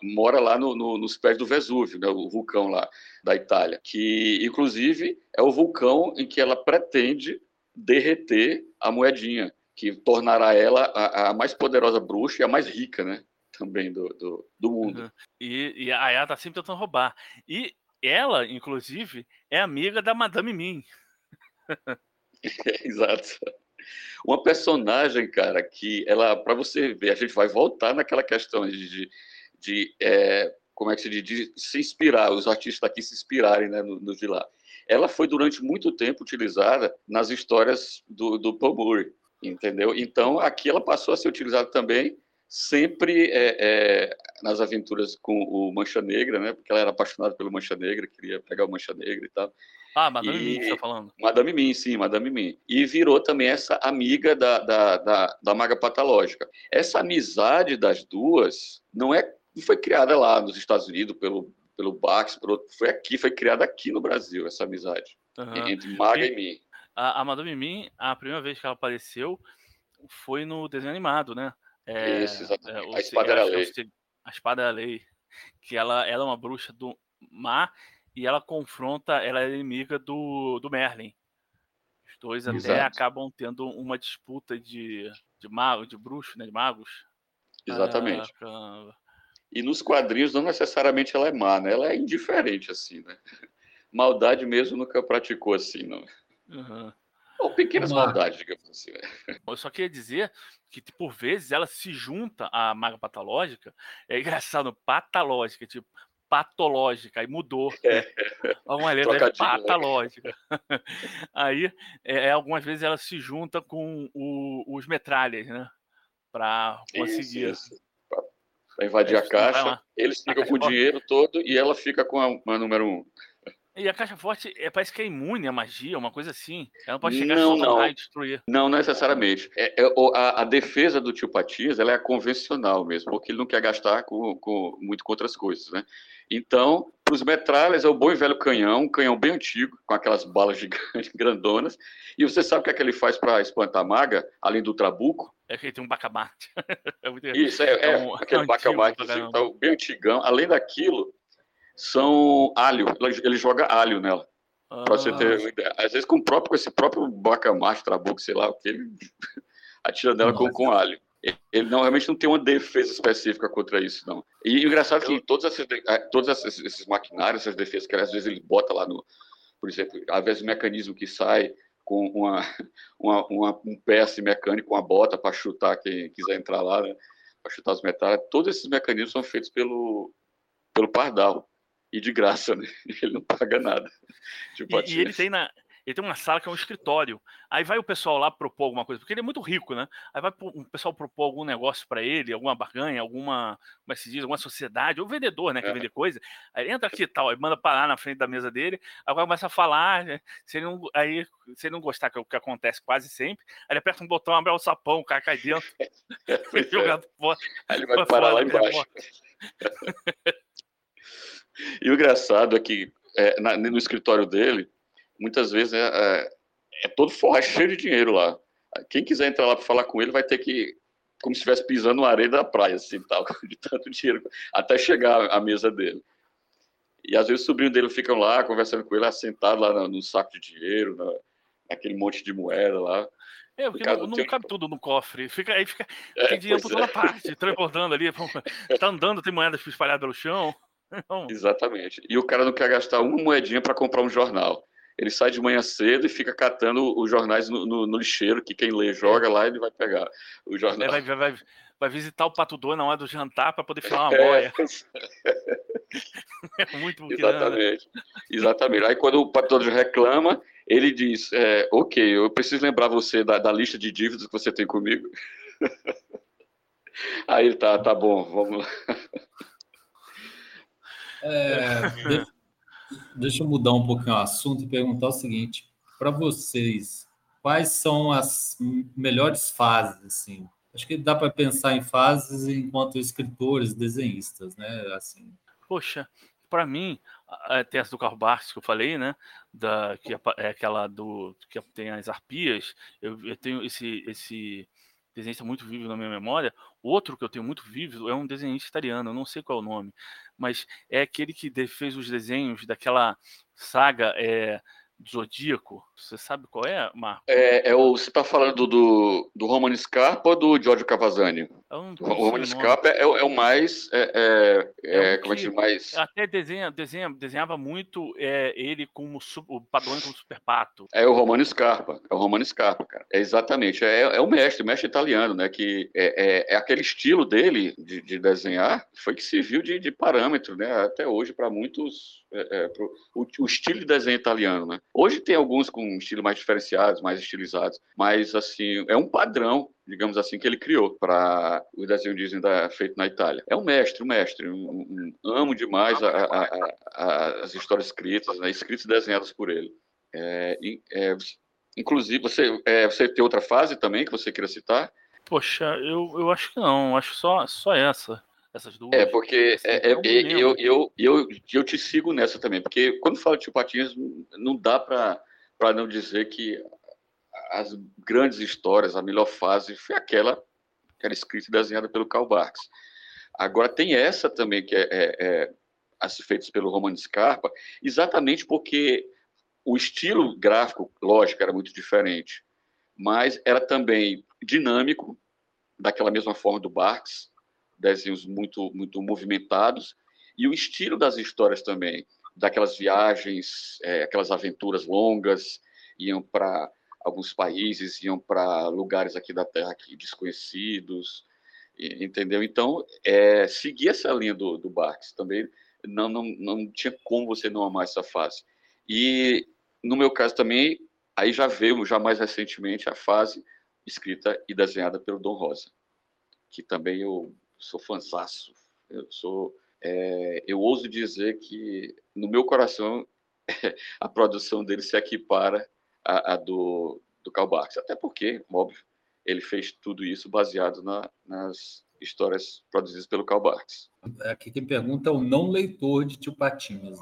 Mora lá no- no- nos pés do Vesúvio, né? o vulcão lá da Itália. Que, inclusive, é o vulcão em que ela pretende derreter a moedinha, que tornará ela a, a mais poderosa bruxa e a mais rica, né? Também do, do, do mundo. Uhum. E, e a ela tá sempre tentando roubar. E ela, inclusive, é amiga da Madame Mim. Exato. Uma personagem, cara, que ela, para você ver, a gente vai voltar naquela questão de, de, de, é, como é que se diz, de se inspirar, os artistas aqui se inspirarem, né, no, no de lá. Ela foi durante muito tempo utilizada nas histórias do, do Paul Murray, entendeu? Então aqui ela passou a ser utilizada também sempre é, é, nas aventuras com o Mancha Negra, né? Porque ela era apaixonada pelo Mancha Negra, queria pegar o Mancha Negra e tal. Ah, Madame E- Mim você tá falando. Madame Mim, sim, Madame Mim. E virou também essa amiga da, da, da, da maga patológica. Essa amizade das duas não é não foi criada lá nos Estados Unidos pelo, pelo Bax, outro- foi aqui, foi criada aqui no Brasil, essa amizade Aham. entre maga E- e mim. A, a Madame Mim, a primeira vez que ela apareceu foi no desenho animado, né? É, Isso, exatamente. o A espada era é o lei. A espada é a lei. Que ela, ela é uma bruxa do mar e ela confronta, ela é inimiga do, do Merlin. Os dois até Exato. acabam tendo uma disputa de, de mago, de bruxo, né? De magos. Exatamente. E nos quadrinhos não necessariamente ela é má, né? Ela é indiferente assim, né? Maldade mesmo nunca praticou assim, não. Uhum. Ou pequenas Uma- maldades, digamos assim. né? Eu só queria dizer que, por vezes, ela se junta à maga patológica. É engraçado, patológica, tipo, patológica, aí mudou. Né? Algumas letras é Trocadilho, né? patológica. Aí, é, algumas vezes, ela se junta com o- os metralhas, né? Pra conseguir. Isso, isso. Pra- invadir É, a caixa, eles ficam com o dinheiro todo e ela fica com a, a número um. E a caixa forte é, parece que é imune à magia, uma coisa assim. Ela não pode chegar, Não, um não. e destruir. Não necessariamente. É, é, a, a defesa do tio Patias ela é a convencional mesmo, porque ele não quer gastar com, com- muito com outras coisas, né? Então, para os metralhas é o bom e velho canhão, um canhão bem antigo, com aquelas balas gigantes, grandonas. E você sabe o que é que ele faz para espantar a maga, além do trabuco? É que ele tem um bacamarte. é muito Isso, é, é, É um- aquele antigo bacamarte assim, então, bem antigão. Além daquilo, são alho. Ele- joga alho nela. Para você ter Ah, uma ideia. Às vezes com, próprio, com esse próprio bacamarte, trabuco, sei lá o que, ele atira nela com, com alho. Ele- não, realmente não tem uma defesa específica contra isso, não. E o engraçado é que Eu- todos, esses, eh, todos esses, maquinários, essas defesas, que às vezes ele bota lá no, por exemplo, às vezes o mecanismo que sai com uma, uma, uma- um peça mecânico, uma bota para chutar quem quiser entrar lá, né? para chutar os metais, todos esses mecanismos são feitos pelo, pelo Pardal. E de graça, né? Ele não paga nada. Tipo, E, e ele tem na. Ele tem uma sala que é um escritório. Aí vai o pessoal lá propor alguma coisa, porque ele é muito rico, né? Aí vai o pessoal propor algum negócio para ele, alguma barganha, alguma, como é que se diz, alguma sociedade, ou vendedor, né? Que É. vende coisa. Aí entra aqui e tal, aí manda parar na frente da mesa dele, agora começa a falar, né? se ele não, aí, se ele não gostar, que é o que acontece quase sempre, aí ele aperta um botão, abre o sapão, o cara cai dentro, foi jogado fora. Aí ele vai parar lá embaixo. E o engraçado é que é, na- no escritório dele, muitas vezes é, é, é todo forrado, cheio de dinheiro lá. Quem quiser entrar lá para falar com ele vai ter que, como se estivesse pisando na areia da praia, assim, tal, de tanto dinheiro, até chegar à mesa dele. E às vezes o sobrinho dele ficam lá conversando com ele, assentado lá no, no saco de dinheiro, na, naquele monte de moeda lá. É, porque não, não cabe tudo no cofre. Fica, aí fica, É, tem dinheiro por toda é. parte, transbordando ali. Tá andando, tem moedas espalhadas pelo chão. Exatamente. E o cara não quer gastar uma moedinha para comprar um jornal. ele sai de manhã cedo e fica catando os jornais no, no, no lixeiro, que quem lê joga lá, ele vai pegar o jornal. Vai, vai, vai, vai visitar o Pato Dono na hora do jantar para poder filar uma boia. É, é muito Exatamente. Exatamente. Aí quando o Pato Dono reclama, ele diz, é, ok, eu preciso lembrar você da, da lista de dívidas que você tem comigo. Aí ele tá, tá bom, vamos lá. É, deixa, deixa eu mudar um pouquinho o assunto e perguntar o seguinte: para vocês, quais são as melhores fases? Assim? Acho que dá para pensar em fases enquanto escritores, desenhistas, né? Assim. Poxa, para mim, a tese do Carl Barks que eu falei, né, da que é aquela do que tem as arpias, eu, eu tenho esse esse desenhista muito vivo na minha memória. Outro que eu tenho muito vivo é um desenhista italiano, eu não sei qual é o nome, mas é aquele que fez os desenhos daquela saga é, Zodíaco. Você sabe qual é, Marco? É, é o, você está falando do, do Romano Scarpa ou do Giorgio Cavazzani? O Romano Scarpa é, é, o mais. É, é, é como é que mais. Até desenha, desenha, desenhava muito é, ele como o Padrone como Super Pato. É o Romano Scarpa. É o Romano Scarpa, cara. É exatamente. É, é o mestre, o mestre italiano, né? Que é, é, aquele estilo dele de, de desenhar foi que serviu de, de parâmetro, né? Até hoje, para muitos. Pro, o, o estilo de desenho italiano, né? Hoje tem alguns com estilo mais diferenciados, mais estilizados, mas assim, é um padrão, digamos assim, que ele criou para o desenho Disney da, feito na Itália. É um mestre, um mestre, um, um, amo demais a, a, a, as histórias escritas, né, escritas e desenhadas por ele. É, é, inclusive, você, é, você tem outra fase também que você queira citar? Poxa, eu, eu acho que não, acho só, só essa essas duas. É, porque assim, é, é, eu, eu, eu, eu, te sigo nessa também, porque quando falo de Tio Patinhas, não dá para não dizer que as grandes histórias, a melhor fase foi aquela que era escrita e desenhada pelo Karl Barks. Agora, tem essa também, que é, é, é as feitas pelo Roman Scarpa, exatamente porque o estilo gráfico, lógico, era muito diferente, mas era também dinâmico, daquela mesma forma do Barks, desenhos muito, muito movimentados, e o estilo das histórias também, daquelas viagens, é, aquelas aventuras longas, iam para alguns países, iam para lugares aqui da Terra aqui desconhecidos, entendeu? Então, é, seguir essa linha do, do Barks também, não, não, não tinha como você não amar essa fase. E, no meu caso também, aí já veio, já mais recentemente, a fase escrita e desenhada pelo Dom Rosa, que também eu sou fanzaço. Eu sou, é, eu ouso dizer que no meu coração a produção dele se equipara à, à do do Karl Barks, até porque, óbvio, ele fez tudo isso baseado na, nas histórias produzidas pelo Karl Barks. Aqui quem pergunta é o não leitor de Tio Patinhas,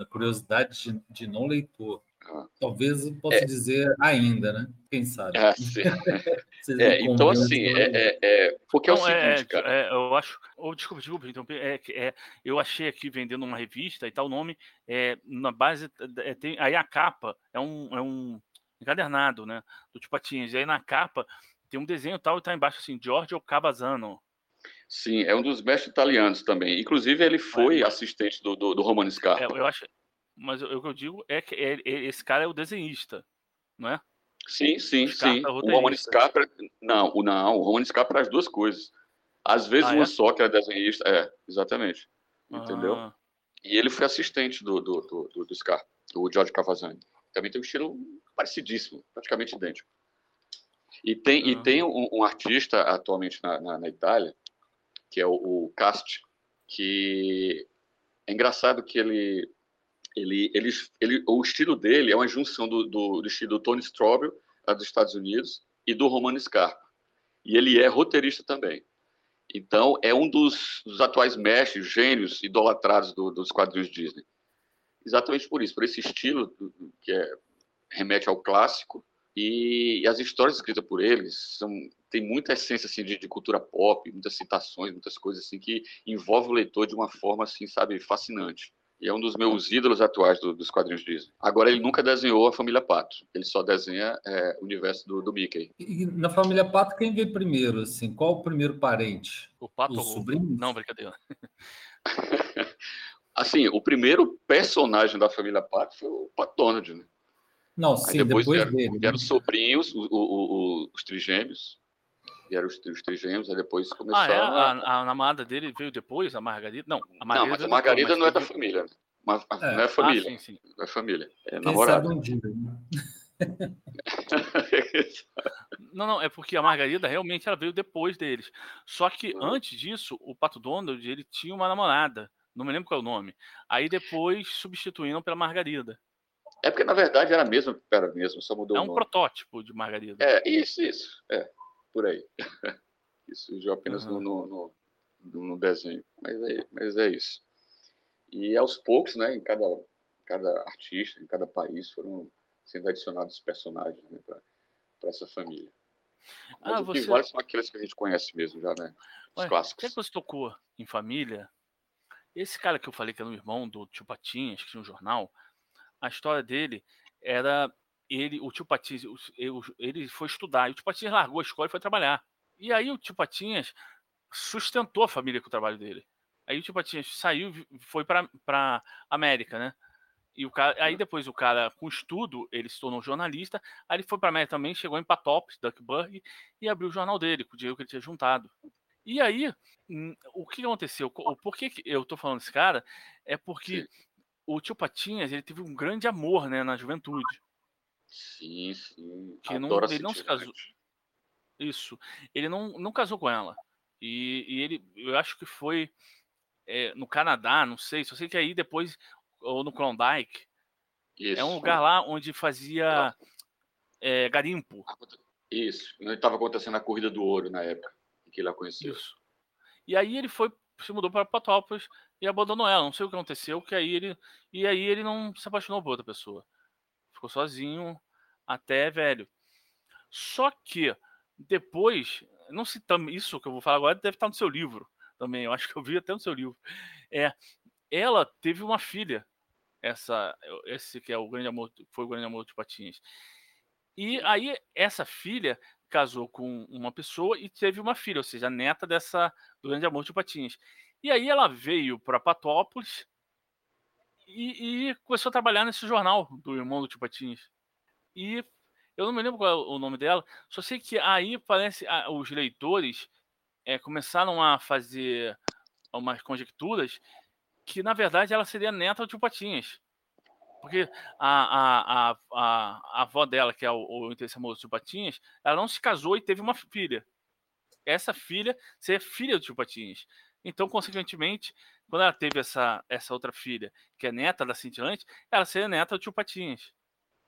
a curiosidade de, de não leitor. Talvez eu possa é. dizer ainda, né? Quem sabe. Ah, é, então, assim, é, é, é, porque é o é, seguinte, cara. É, eu acho. Oh, desculpa, desculpa, então, é, é, eu achei aqui vendendo uma revista e tal, o nome é na base. É, tem, aí a capa é um, é um encadernado, né? Do tipo Patinhas. E aí na capa tem um desenho tal e tá embaixo assim, Giorgio Cavazzano. Sim, é um dos mestres italianos também. Inclusive, ele foi assistente do, do, do Romano Scarpa. É, eu acho, mas o que eu digo é que é, é, esse cara é o desenhista, não é? Sim, sim, sim. É o, Romano Scarpa, não, o não, o Romano Scarpa as duas coisas. Às vezes ah, uma é? só que era desenhista, é, exatamente. Entendeu? Ah. E ele foi assistente do, do, do, do, do Scarpa, o George Cavazzani. Também tem um estilo parecidíssimo, praticamente idêntico. E tem, ah. e tem um, um, artista atualmente na, na, na, Itália, que é o, o Cast, que é engraçado que ele ele, ele, ele, o estilo dele é uma junção do, do, do estilo do Tony Strawberry, dos Estados Unidos, e do Romano Scarpa. E ele é roteirista também. Então, é um dos, dos atuais mestres, gênios, idolatrados do, dos quadrinhos Disney. Exatamente por isso, por esse estilo que é, remete ao clássico, e, e, as histórias escritas por eles são, muita essência assim, de, de, cultura pop, muitas citações, muitas coisas assim que envolvem o leitor de uma forma assim, sabe, fascinante e é um dos meus ídolos atuais do, dos quadrinhos Disney. Agora, ele nunca desenhou a família Pato, ele só desenha é, o universo do, do, Mickey. E na família Pato, quem veio primeiro? Assim, qual o primeiro parente? O Pato? O sobrinho? Não, brincadeira. assim, o primeiro personagem da família Pato foi o Pato Donald, né? Não, sim, depois, depois vieram, dele. Vieram os sobrinhos, o, o, o, os trigêmeos, vieram os, os trigêmeos, aí depois começaram... Ah, é? a, a, namorada dele veio depois, a Margarida? Não, a Margarida não, mas a Margarida não, não é da família? Mas, mas é. não é família. Ah, sim, sim. Não é família. É namorada. Um dia, né? não, não, é porque a Margarida realmente ela veio depois deles. Só que uhum. antes disso, o Pato Donald ele tinha uma namorada. Não me lembro qual é o nome. Aí depois substituíram pela Margarida. É porque, na verdade, era a mesma, era mesmo, só mudou É um protótipo de Margarida. É, isso, isso. É, por aí. isso surgiu apenas uhum. no, no, no, no, desenho. Mas é, mas é isso. E aos poucos, né, em cada, cada artista, em cada país, foram sendo adicionados personagens né, para essa família. Mas ah, o que você... vale são aqueles que a gente conhece mesmo já, né? Os Ué, clássicos. Já que você tocou em família, esse cara que eu falei que era um irmão do tio Patinhas, que tinha um jornal, a história dele era ele, o tio Patinhas, ele foi estudar, e o tio Patinhas largou a escola e foi trabalhar. E aí o tio Patinhas sustentou a família com o trabalho dele. Aí o tio Patinhas saiu, foi para América, né? E o cara, aí depois o cara, com estudo, ele se tornou jornalista. Aí ele foi para a América também, chegou em Patópolis, Duckburg, e abriu o jornal dele, com o dinheiro que ele tinha juntado. E aí, hum, o que aconteceu? O porquê que eu tô falando desse cara é porque sim. o tio Patinhas, ele teve um grande amor, né, na juventude. Sim, sim. Que não, ele não se casou. Isso. Ele não, não casou com ela. E, e ele, eu acho que foi é, no Canadá, não sei. Só sei que aí depois ou no Klondike. Isso. É um lugar lá onde fazia é, garimpo. Isso. Estava acontecendo a corrida do ouro na época que ele a conheceu. Isso. E aí ele foi, se mudou para Patópolis e abandonou ela. Não sei o que aconteceu, que aí ele e aí ele não se apaixonou por outra pessoa. Ficou sozinho até velho. Só que depois, não se isso que eu vou falar agora deve estar no seu livro também. Eu acho que eu vi até no seu livro. É, ela teve uma filha essa esse que é o grande amor foi o grande amor de Patinhas. E aí essa filha casou com uma pessoa e teve uma filha, ou seja, a neta dessa do grande amor de Patinhas. E aí ela veio para Patópolis e, e, começou a trabalhar nesse jornal do irmão do Tio Patinhas. E eu não me lembro qual é o nome dela, só sei que aí parece ah, os leitores é, começaram a fazer umas conjecturas que na verdade ela seria neta do tio Patinhas. Porque a, a, a, a, avó dela, que é o, o interesse amoroso do tio Patinhas, ela não se casou e teve uma filha. Essa filha seria filha do tio Patinhas. Então, consequentemente, quando ela teve essa, essa outra filha, que é neta da cintilante, ela seria neta do tio Patinhas.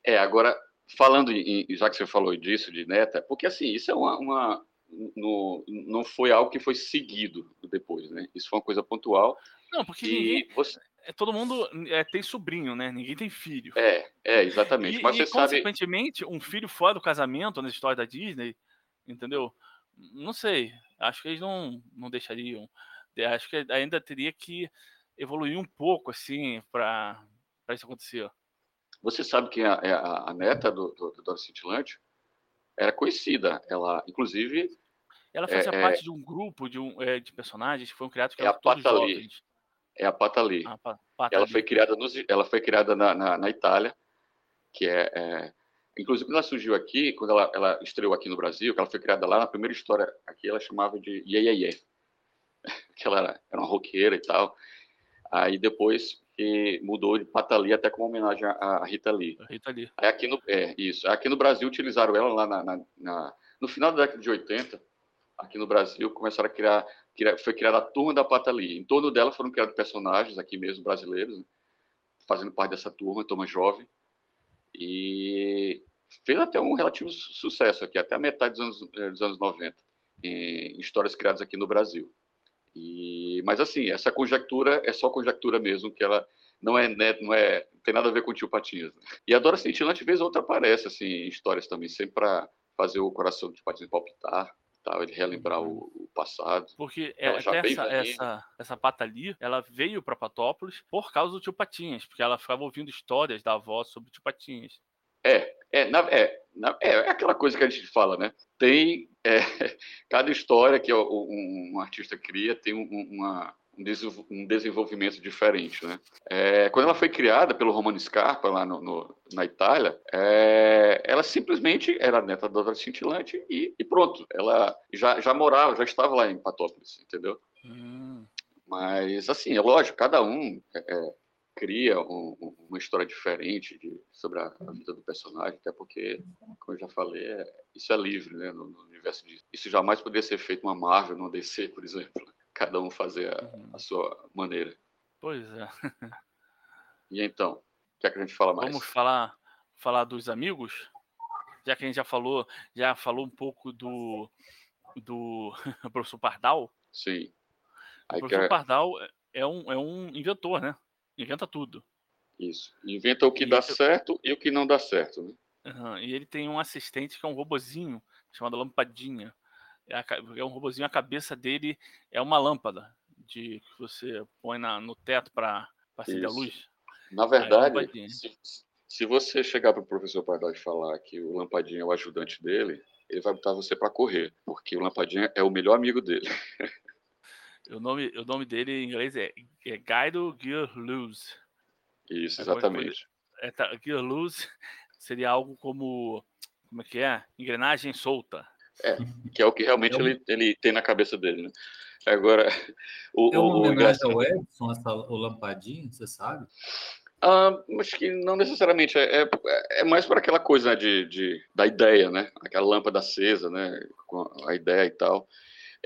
É, agora, falando em, já que você falou disso, de neta, porque assim, isso é uma, uma no, não foi algo que foi seguido depois, né? Isso foi uma coisa pontual. Não, porque ninguém, você... É, todo mundo é, tem sobrinho, né? Ninguém tem filho. É, é exatamente. E, Mas e, você consequentemente, sabe... um filho fora do casamento, na história da Disney, entendeu? Não sei. Acho que eles não, não deixariam. Acho que ainda teria que evoluir um pouco, assim, para isso acontecer. Você sabe que a, a, a neta do, do, do Dora Cintilante era conhecida. Ela, inclusive. Ela fazia é, parte é, de um grupo de, um, é, de personagens que foram criados que é todos Patali. jovens. É a Patali. Ah, ela foi criada, nos, ela foi criada na, na, na Itália, que é, é, Inclusive, quando ela surgiu aqui, quando ela, ela estreou aqui no Brasil, que ela foi criada lá, na primeira história aqui, ela chamava de Ye Ye Ye. Que ela era, era uma roqueira e tal. Aí depois que mudou de Patali até como homenagem à Rita Lee. Rita Lee. Aí aqui no, é, isso. Aqui no Brasil utilizaram ela lá na, na, na, no final da década de 80, aqui no Brasil, começaram a criar, criar foi criada a Turma da Patali. Em torno dela foram criados personagens aqui mesmo, brasileiros, né, fazendo parte dessa turma, turma jovem. E fez até um relativo sucesso aqui, até a metade dos anos, eh, dos anos 90, em histórias criadas aqui no Brasil. E, mas assim, essa conjectura é só conjectura mesmo, que ela não é, né, não é, não tem nada a ver com o tio Patinhas. Né? E a Dora Cintilante, vez ou outra, aparece assim, em histórias também, sempre para fazer o coração do tio Patinhas palpitar, tal, ele relembrar o, o passado. Porque ela já essa, essa, essa pata ali, ela veio para Patópolis por causa do tio Patinhas, porque ela ficava ouvindo histórias da avó sobre o tio Patinhas. É, é, na, é, na, é, é, aquela coisa que a gente fala, né? Tem é, cada história que um, um, artista cria tem um, uma, um desenvolvimento diferente, né? É, quando ela foi criada pelo Romano Scarpa lá no, no, na Itália, é, ela simplesmente era neta da Cintilante e, e, pronto, ela já, já morava, já estava lá em Patópolis, entendeu? Hum. Mas assim, é lógico, cada um é, é cria um, uma história diferente de, sobre a, a, vida do personagem, até porque, como eu já falei, é, isso é livre, né, no, no universo disso. Isso jamais poderia ser feito uma Marvel, no DC, por exemplo cada um fazer a, a sua maneira. Pois é. e então, o que é que a gente fala mais? Vamos falar, falar dos amigos? Já que a gente já falou, já falou um pouco do, do professor Pardal. Sim. O professor é... Pardal é um, é um inventor, né? Inventa tudo. Isso. Inventa o que e dá certo e o que não dá certo, né? Uhum. E ele tem um assistente que é um robozinho chamado Lampadinha. É, é um robozinho, a cabeça dele é uma lâmpada de que você põe na, no teto para acender a luz. Na verdade, é se, se, você chegar para o professor Pardal e falar que o Lampadinha é o ajudante dele, ele vai botar você para correr, porque o Lampadinha é o melhor amigo dele. o, nome, o nome dele em inglês é, é Guido Gear Loose. Isso, exatamente. É, tá, Gear Loose seria algo como. Como é que é? Engrenagem solta. É, que é o que realmente é um... ele, ele tem na cabeça dele, né? Agora, o. É uma homenagem ao Edson, essa, o Lampadinho, você sabe? Ah, acho que não necessariamente. É, é, é mais para aquela coisa né, de, de, da ideia, né? Aquela lâmpada acesa, né? Com a ideia e tal.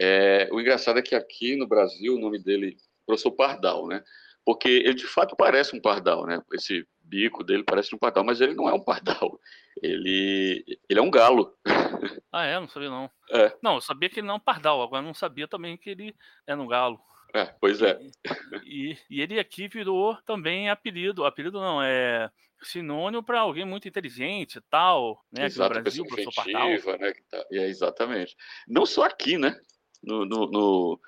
É, o engraçado é que aqui no Brasil o nome dele, professor Pardal, né? Porque ele de fato parece um pardal, né? Esse bico dele parece um pardal, mas ele não é um pardal. Ele, ele é um galo. Ah, é? Não sabia não. É. Não, eu sabia que ele não é um pardal, agora não sabia também que ele era um galo. É, pois é. E, e ele aqui virou também apelido. Apelido não, é sinônimo para alguém muito inteligente e tal, né? Exato, no Brasil, pessoa inventiva, né? Tá, é, exatamente. Não só aqui, né? No, no, no,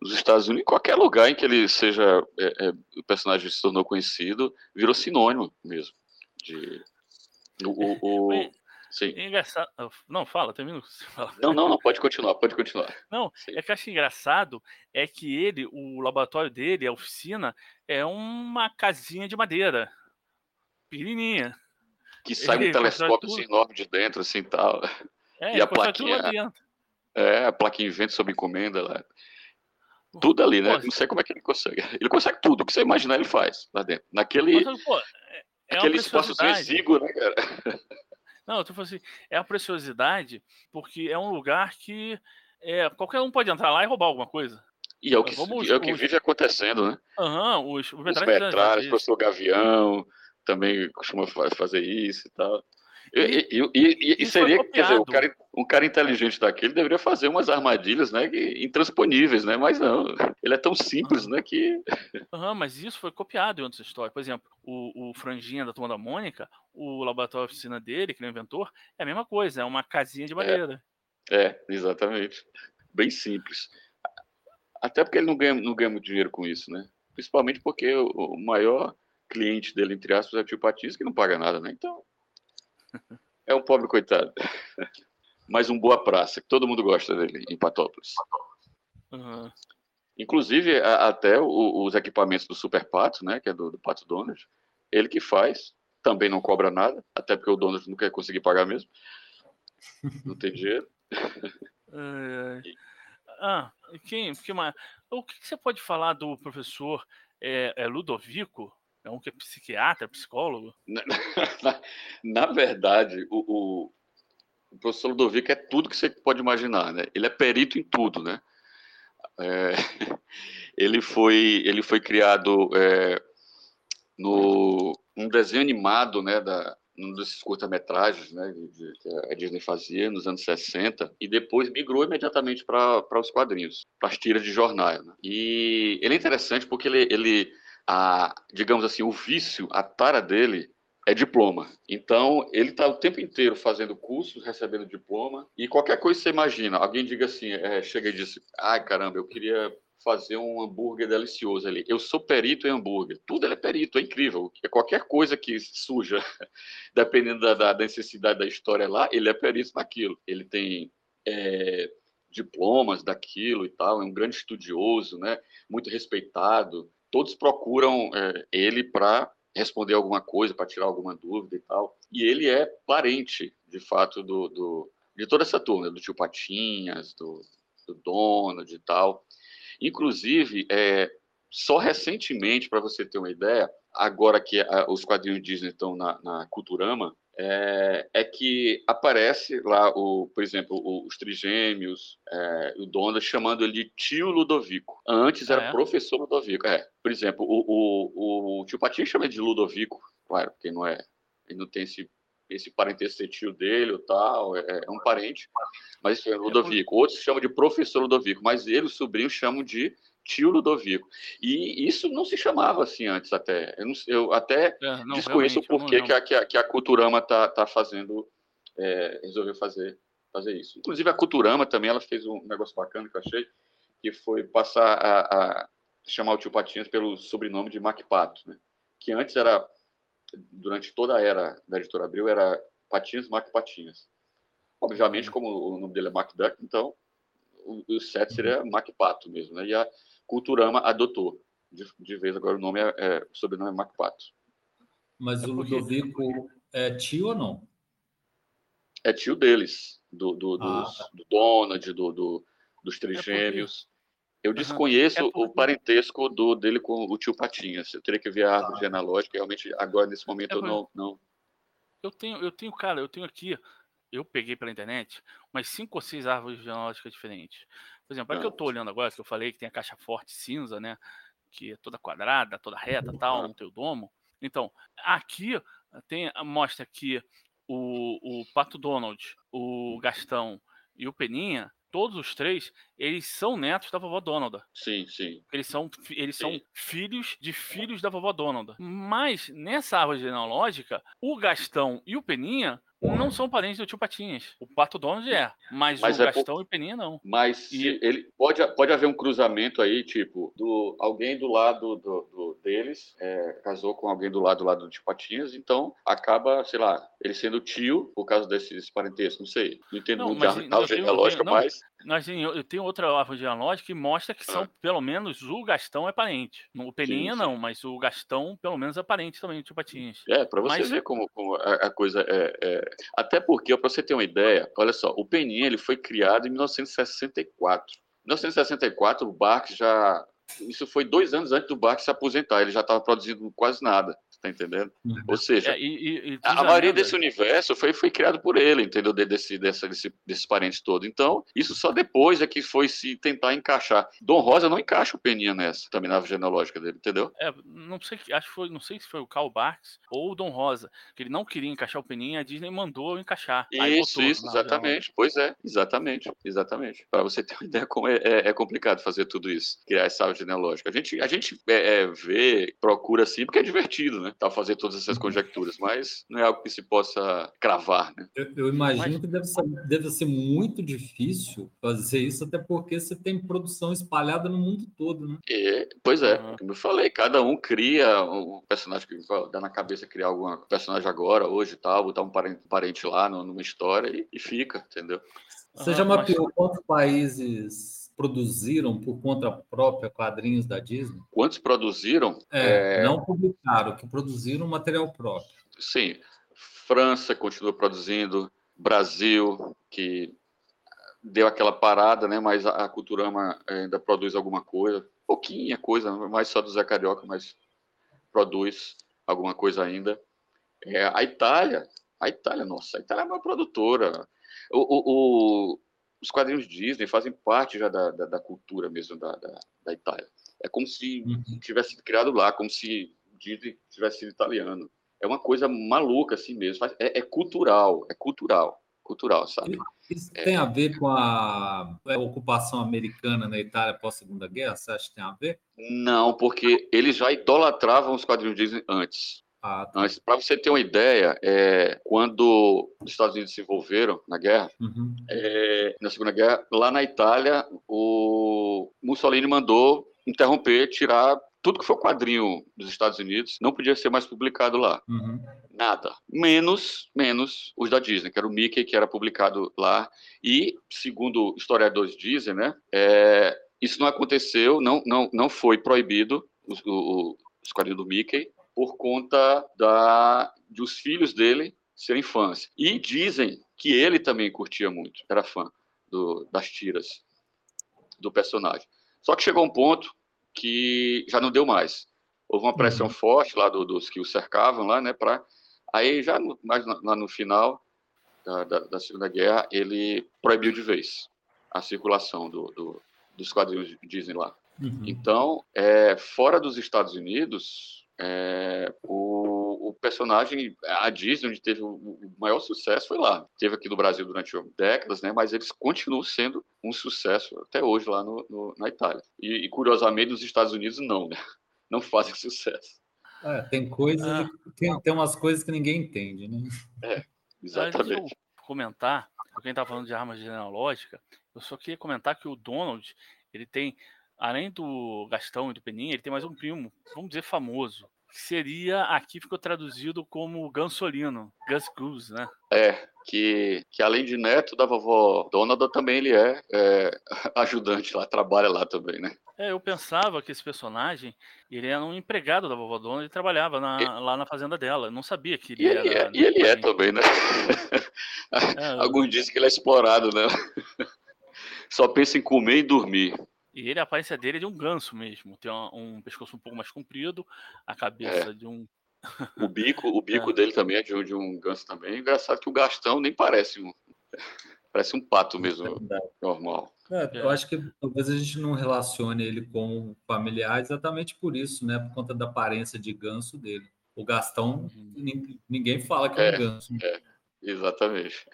nos Estados Unidos, em qualquer lugar em que ele seja, é, é, o personagem se tornou conhecido, virou sinônimo mesmo. De, o, o, o Sim. É engraçado. Não, fala, termina. Não, não, não, pode continuar, pode continuar. Não, Sim. é que eu acho engraçado é que ele, o laboratório dele, a oficina, é uma casinha de madeira. Pequenininha. Que sai ele um telescópio assim, enorme de dentro, assim tal. É, e a plaquinha. É, a plaquinha vento sob encomenda lá. Tudo ali, né? Pô, não sei como é que ele consegue. Ele consegue tudo. O que você imaginar, ele faz lá dentro. Naquele. Pô, é, é aquele espaço exíguo, né, cara? Não, eu tô falando assim, é a preciosidade porque é um lugar que é, qualquer um pode entrar lá e roubar alguma coisa. E é o que, Vamos, é o que vive acontecendo, né? Aham, uhum, os, os, os metralhas, o professor Gavião também costuma fazer isso e tal. E, e, e, e seria, quer dizer, um cara, um cara inteligente daquele deveria fazer umas armadilhas, né, intransponíveis, né, mas não, ele é tão simples, né, que... Uhum, mas isso foi copiado em outras histórias. Por exemplo, o, o Franjinha da Turma da Mônica, o laboratório oficina dele, que ele é o inventor, é a mesma coisa, é uma casinha de madeira. É, é exatamente. Bem simples. Até porque ele não ganha, não ganha muito dinheiro com isso, né? Principalmente porque o, o maior cliente dele, entre aspas, é o tio Patins, que não paga nada, né? Então, é um pobre coitado. Mas um boa praça, que todo mundo gosta dele em Patópolis. Uhum. Inclusive, a, até o, os equipamentos do Super Pato, né, que é do, do Pato Donald, ele que faz, também não cobra nada, até porque o Donald não quer conseguir pagar mesmo. Não tem dinheiro. Ai, ai. Ah, quem, quem mais? O que, que, você pode falar do professor é, é Ludovico? É um que é psiquiatra, psicólogo? Na, na, na verdade, o, o, o, professor Ludovico é tudo que você pode imaginar, né? Ele é perito em tudo, né? É, ele, foi, ele foi criado é, no um desenho animado, né, da, um desses curta-metragens né, que a Disney fazia nos anos 60, e depois migrou imediatamente para os quadrinhos, para as tiras de jornal. Né? E ele é interessante porque ele, ele a, digamos assim, o vício, a tara dele é diploma. Então, ele está o tempo inteiro fazendo cursos, recebendo diploma, e qualquer coisa que você imagina, alguém diga assim, é, chega e diz, ai caramba, eu queria fazer um hambúrguer delicioso ali. Eu sou perito em hambúrguer. Tudo ele é perito, é incrível. Qualquer coisa que suja, dependendo da, da necessidade da história lá, ele é perito naquilo. Ele tem é, diplomas daquilo e tal, é um grande estudioso, né? Muito respeitado. Todos procuram é, ele para responder alguma coisa, para tirar alguma dúvida e tal. E ele é parente, de fato, do, do de toda essa turma, do tio Patinhas, do, do Donald e tal. Inclusive, é, só recentemente, para você ter uma ideia, agora que a, os quadrinhos Disney estão na, na Culturama, é, é, que aparece lá, o, por exemplo, o, os trigêmeos, é, o Donald chamando ele de tio Ludovico. Antes era ah, é? professor Ludovico. É, por exemplo, o, o, o tio Patinho chama ele de Ludovico, claro, porque não é, ele não tem esse esse parentesco ser tio dele ou tal, é, é um parente, mas isso é Ludovico. Outros chamam de professor Ludovico, mas ele, os sobrinhos, chamam de tio Ludovico. E isso não se chamava assim antes até. Eu, não, eu até é, não, desconheço o porquê que a, que, a, que a Culturama está tá fazendo, é, resolveu fazer, fazer isso. Inclusive a Culturama também, ela fez um negócio bacana que eu achei, que foi passar a, a chamar o tio Patinhas pelo sobrenome de Mac Pato, né? que antes era, durante toda a era da editora Abril, era Patinhas, Mac Patinhas. Obviamente, uhum. como o nome dele é Mac Duck, então o, o set seria Mac Pato mesmo, né? E a Culturama adotou. De, de vez agora o nome é, é o sobrenome é Macpato. Mas é o Ludovico é tio ou não? É tio deles, do, do, ah, dos, tá. do Donald, do, do, dos trigêmeos. É Eu desconheço é porque... o parentesco do, dele com o tio Patinhas. Eu teria que ver a árvore ah. genealógica. Realmente, agora, nesse momento, é eu não, não. Eu tenho, eu tenho, cara, eu tenho aqui. Eu peguei pela internet umas cinco ou seis árvores genealógicas diferentes. Por exemplo, a que eu estou olhando agora, que eu falei que tem a caixa forte cinza, né? Que é toda quadrada, toda reta, tal, não tem o domo. Então, aqui tem mostra que o, o Pato Donald, o Gastão e o Peninha, todos os três, eles são netos da vovó Donalda. Sim, sim. Eles são, eles sim. são filhos de filhos da vovó Donalda. Mas nessa árvore genealógica, o Gastão e o Peninha não são parentes do tio Patinhas. O Pato Donald é, mas, mas o é Gastão por... e o Peninha não. Mas e... ele pode, pode haver um cruzamento aí, tipo, do alguém do lado do, do deles é, casou com alguém do lado do lado do tio Patinhas, então acaba, sei lá, ele sendo tio por causa desse, desse parentesco, não sei. Não entendo não, muito mas, da genealógica, mas. Mas eu tenho outra árvore genealógica que mostra que são, ah. pelo menos, o Gastão é parente. O Peninha sim, sim. não, mas o Gastão, pelo menos, é parente também do tio Patinhas. É, para você mas... ver como, como a, a coisa é, é até porque, para você ter uma ideia, olha só, o Peninha ele foi criado em 1964. Em 1964, o Barks já. Isso foi dois anos antes do Barks se aposentar, ele já estava produzindo quase nada tá entendendo? Uhum. Ou seja, é, e, e, a maioria desse universo foi, foi criado por ele, entendeu? Desse, desse, desse, desses parentes todos. Então, isso só depois é que foi se tentar encaixar. Dom Rosa não encaixa o Peninha nessa, também na genealógica dele, entendeu? É, não sei, acho que foi, não sei se foi o Karl Barks ou o Dom Rosa, que ele não queria encaixar o Peninha, a Disney mandou encaixar. Isso, isso, exatamente. Pois é, exatamente, exatamente. Para você ter uma ideia como é, é, é, complicado fazer tudo isso, criar essa árvore genealógica. A gente, a gente é, é, vê, procura assim, porque é divertido, né? Né? Fazer todas essas conjecturas, mas não é algo que se possa cravar, né? Eu, eu imagino mas... que deve ser, deve ser muito difícil fazer isso, até porque você tem produção espalhada no mundo todo, né? É, pois é, como eu falei, cada um cria um personagem que dá na cabeça criar algum personagem agora, hoje e tal, botar um parente, parente lá numa história e, e fica, entendeu? Você já mapeou mas... quantos países produziram por conta própria quadrinhos da Disney? Quantos produziram? É, é... Não publicaram, que produziram material próprio. Sim. França continua produzindo, Brasil, que deu aquela parada, né? Mas a, Culturama ainda produz alguma coisa, pouquinha coisa, mais só do Zé Carioca, mas produz alguma coisa ainda. É, a Itália, a Itália, nossa, a Itália é uma produtora. O, o, os quadrinhos Disney fazem parte já da, da, da cultura mesmo da, da, da, Itália. É como se uhum. tivesse sido criado lá, como se Disney tivesse sido italiano. É uma coisa maluca assim mesmo. É, é cultural, é cultural, cultural, sabe? Isso é... tem a ver com a, a ocupação americana na Itália pós Segunda Guerra? Você acha que tem a ver? Não, porque eles já idolatravam os quadrinhos Disney antes. Ah, tá. Para você ter uma ideia, é, quando os Estados Unidos se envolveram na guerra, uhum. é, na Segunda Guerra, lá na Itália, o Mussolini mandou interromper, tirar tudo que for quadrinho dos Estados Unidos não podia ser mais publicado lá. Uhum. Nada. Menos, menos os da Disney, que era o Mickey, que era publicado lá. E, segundo historiadores dizem, né, é, isso não aconteceu, não, não, não foi proibido, os, o, os quadrinhos do Mickey, por conta da, dos filhos dele serem fãs. E dizem que ele também curtia muito, era fã do, das tiras do personagem. Só que chegou um ponto que já não deu mais. Houve uma pressão uhum. forte lá do, dos que o cercavam lá, né, para aí já no, mais lá no final da, da, da, Segunda Guerra ele proibiu de vez a circulação do, do dos quadrinhos Disney lá. Uhum. Então, é, fora dos Estados Unidos, é, o, o, personagem, a Disney, onde teve o, o, maior sucesso, foi lá. Teve aqui no Brasil durante décadas, né, mas eles continuam sendo um sucesso até hoje lá no, no, na Itália. E, e, curiosamente, nos Estados Unidos, não, né? Não fazem sucesso. É, tem coisas, ah, tem, tem umas coisas que ninguém entende, né? É, exatamente. Antes de eu comentar, quem está falando de arma genealógica, eu só queria comentar que o Donald, ele tem além do Gastão e do Peninha, ele tem mais um primo, vamos dizer, famoso. Que seria, aqui ficou traduzido como Gansolino, Gus Cruz, né? É, que, que além de neto da vovó Donald, também ele é, é, ajudante lá, trabalha lá também, né? É, eu pensava que esse personagem, ele era um empregado da vovó Donald e trabalhava na, lá na fazenda dela. Eu não sabia que ele e era... Ele é, e ele é também, né? É, Alguns dizem que ele é explorado, né? Só pensa em comer e dormir. E ele, a aparência dele é de um ganso mesmo. Tem um, um pescoço um pouco mais comprido, a cabeça é. de um. O bico, o bico é. dele também é de um, de um ganso também. Engraçado que o Gastão nem parece um. Parece um pato mesmo, é normal. É, eu acho que talvez a gente não relacione ele com familiar exatamente por isso, né? Por conta da aparência de ganso dele. O Gastão, uhum. ninguém fala que é, um ganso. É, exatamente.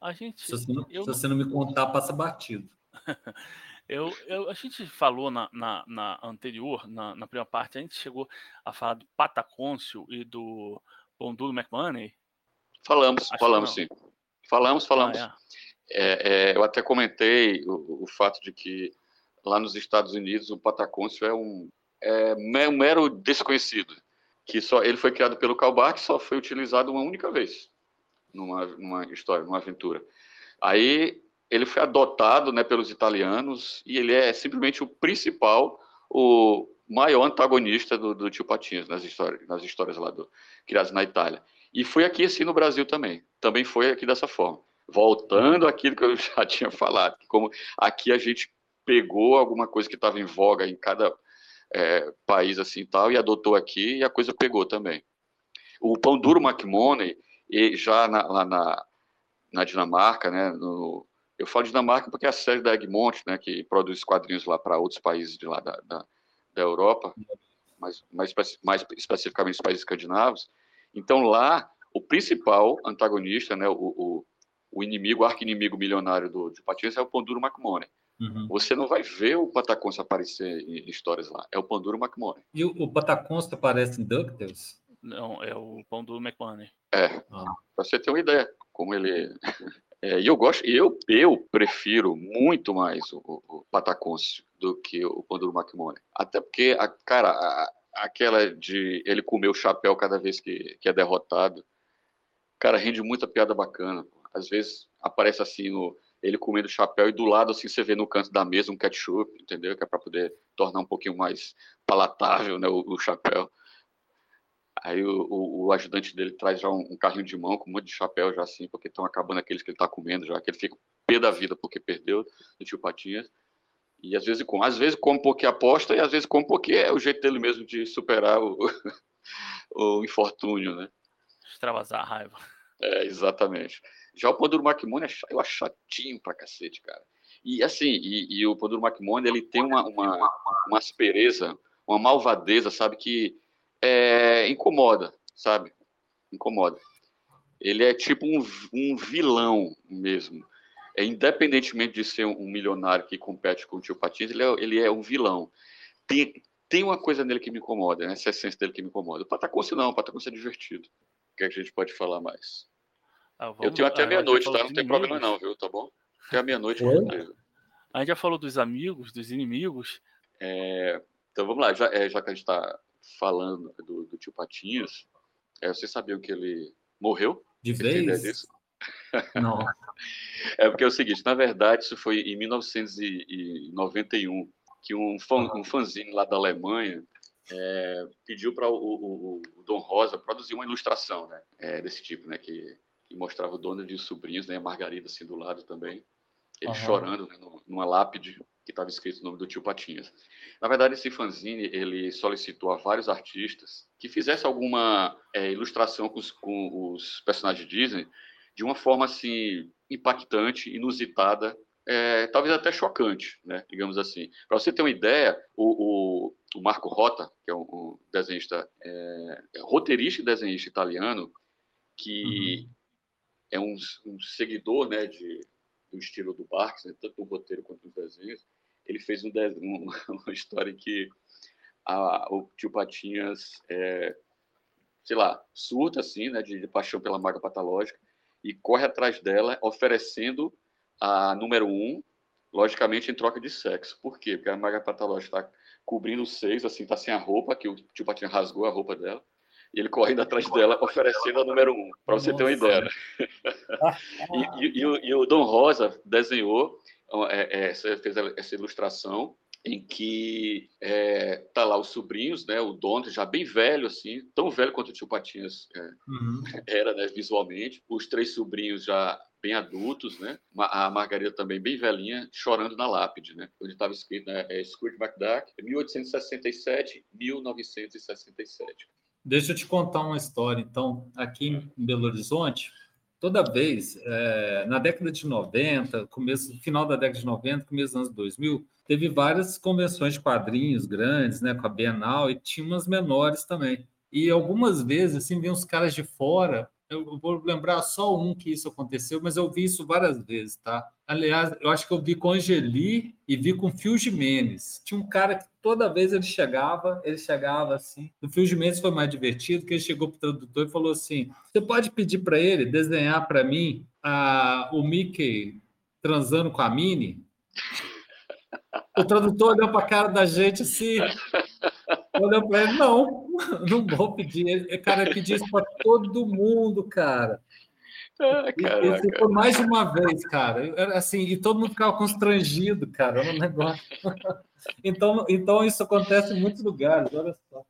A gente, se, você não, eu... se você não me contar, passa batido. Eu, eu, a gente falou na, na, na anterior, na, na, primeira parte, a gente chegou a falar do Patacôncio e do Bondulo McMoney. Falamos, Acho falamos sim. Falamos, falamos. Ah, é. É, é, eu até comentei o, o, fato de que lá nos Estados Unidos o Patacôncio é um, é um mero desconhecido, que só ele foi criado pelo Kalbach, só foi utilizado uma única vez numa, numa história, numa aventura. Aí ele foi adotado né, pelos italianos e ele é simplesmente o principal, o maior antagonista do, do Tio Patinhas nas histórias, nas histórias lá do, criadas na Itália. E foi aqui assim no Brasil também. Também foi aqui dessa forma. Voltando àquilo que eu já tinha falado, como aqui a gente pegou alguma coisa que estava em voga em cada é, país assim tal e adotou aqui e a coisa pegou também. O pão duro McMoney, já na, lá na, na Dinamarca, né, no, eu falo de Dinamarca porque é a sede da Egmont, né, que produz quadrinhos lá para outros países de lá da, da, da Europa, mais, mais, mais especificamente os países escandinavos. Então lá, o principal antagonista, né, o, o, o inimigo, o arqui-inimigo milionário do, de Patience é o Panduro McMoney. Uhum. Você não vai ver o Pataconsta aparecer em histórias lá. É o Panduro McMoney. E o, o Pataconsta aparece em DuckTales? Não, é o Panduro McMoney. É, ah. para você ter uma ideia como ele é, e eu gosto, eu, eu prefiro muito mais o, o Patacôncio do que o Panduro McMoney. Até porque, a, cara, a, aquela de ele comer o chapéu cada vez que, que é derrotado, cara, rende muita piada bacana. Às vezes aparece assim no, ele comendo o chapéu e do lado assim você vê no canto da mesa um ketchup, entendeu? Que é para poder tornar um pouquinho mais palatável, né, o, o chapéu. Aí o, o, o, ajudante dele traz já um, um, carrinho de mão com um monte de chapéu já assim, porque estão acabando aqueles que ele está comendo já, que ele fica pé da vida porque perdeu do tio Patinhas. E às vezes, com, às vezes come porque aposta e às vezes come porque é o jeito dele mesmo de superar o, o infortúnio, né? Extravasar a raiva. É, exatamente. Já o Panduro Macmone, eu acho chatinho pra cacete, cara. E assim, e, e o Panduro Macmone, ele tem uma, uma, uma aspereza, uma malvadeza, sabe, que é, incomoda, sabe? Incomoda. Ele é tipo um, um vilão mesmo. É, independentemente de ser um, milionário que compete com o tio Patins, ele é, ele é um vilão. Tem, tem uma coisa nele que me incomoda, né? essa essência dele que me incomoda. O Patacôncio não, o Patacôncio é divertido. O que, é que a gente pode falar mais? Ah, vamos, Eu tenho até meia-noite, tá? Não tem problema não, viu? Tá bom? Até meia-noite. A gente já falou dos amigos, dos inimigos. É, Então vamos lá, já, é, já que a gente está falando do, do, tio Patinhas, é, você sabia que ele morreu? De vez? Não. É porque é o seguinte, na verdade, isso foi em 1991 que um, fã, um fanzine lá da Alemanha é, pediu para o, o, o, Dom Rosa produzir uma ilustração né, é, desse tipo, né, que, que, mostrava o dono e os sobrinhos, né, a Margarida assim do lado também, ele uhum. chorando né, numa lápide que estava escrito o nome do tio Patinhas. Na verdade, esse fanzine ele solicitou a vários artistas que fizessem alguma é, ilustração com os, com os personagens Disney de uma forma assim impactante, inusitada é, talvez até chocante, né, digamos assim. Para você ter uma ideia, o, o, o, Marco Rota, que é um, um desenhista, é, é roteirista e desenhista italiano, que uhum. é um, um, seguidor né, de, do estilo do Barks, né, tanto no roteiro quanto nos desenhos, ele fez um, um, uma história que a, o tio Patinhas, é, sei lá, surta assim, né, de, de paixão pela maga patológica e corre atrás dela, oferecendo a número um, logicamente em troca de sexo. Por quê? Porque a maga patológica está cobrindo os seios, assim, está sem a roupa, que o tio Patinho rasgou a roupa dela, e ele correndo atrás dela, oferecendo a número um, para você ter uma ideia. Né? e, e, e, o, e, o, Dom Rosa desenhou, é, é, fez essa ilustração, em que é, tá lá os sobrinhos, né, o dono já bem velho assim, tão velho quanto o tio Patinhas é, uhum. era, né, visualmente, os três sobrinhos já bem adultos, né? A Margarida também bem velhinha, chorando na lápide, né? Onde estava escrito, né? É Scrooge McDuck, 1867, 1967. Deixa eu te contar uma história. Então, aqui em Belo Horizonte, toda vez, é, na década de 90, começo, final da década de 90, começo dos anos 2000, teve várias convenções de quadrinhos grandes, né? Com a Bienal, e tinha umas menores também. E algumas vezes, assim, vinham os caras de fora eu vou lembrar só um que isso aconteceu, mas eu vi isso várias vezes, tá? Aliás, eu acho que eu vi com Angeli e vi com Phil Jimenez. Tinha um cara que toda vez ele chegava, ele chegava assim. O Phil Jimenez foi mais divertido, que ele chegou para o tradutor e falou assim: Você pode pedir para ele desenhar para mim a, o Mickey transando com a Minnie? O tradutor olhou para a cara da gente assim. Olhou para ele, não, não vou pedir. Cara, eu pedi isso para todo mundo, cara. Ah, Esse foi mais de uma vez, cara. Assim, e todo mundo ficava constrangido, cara, no negócio. Então, então isso acontece em muitos lugares, olha só.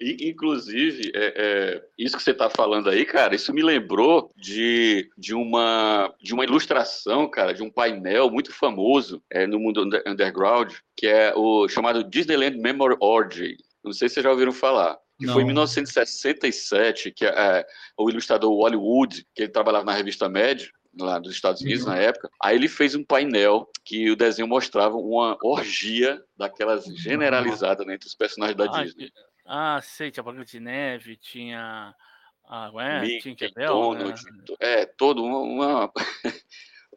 E, inclusive, é, é, isso que você está falando aí, cara, isso me lembrou de, de, uma, de uma ilustração, cara, de um painel muito famoso é, no mundo underground, que é o chamado Disneyland Memory Orgy. Não sei se vocês já ouviram falar. Que foi em 1967 que é, o ilustrador Hollywood, que ele trabalhava na revista Mad, lá dos Estados Unidos uhum. na época. Aí ele fez um painel que o desenho mostrava uma orgia daquelas generalizada né, entre os personagens da ah, Disney. Ah, sei, tinha Branca de Neve, tinha. Ah, é, Mickey, tinha Donald, né? é, todo uma, uma,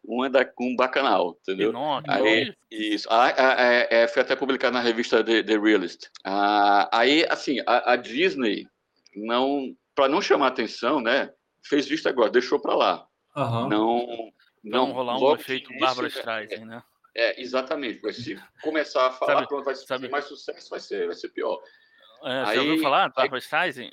uma da, um bacanal, entendeu? Pinóquio, aí, isso. Ah, é, é, foi até publicado na revista The, The Realist. Ah, aí, assim, a, a Disney não, para não chamar atenção, né, fez vista agora, deixou para lá. Uhum. Não, não rolar um efeito Bárbara Streisand, né? É, exatamente. Se começar a falar, sabe, pronto, vai ser mais sucesso, vai ser, vai ser pior. É, você ouviu falar do Barbara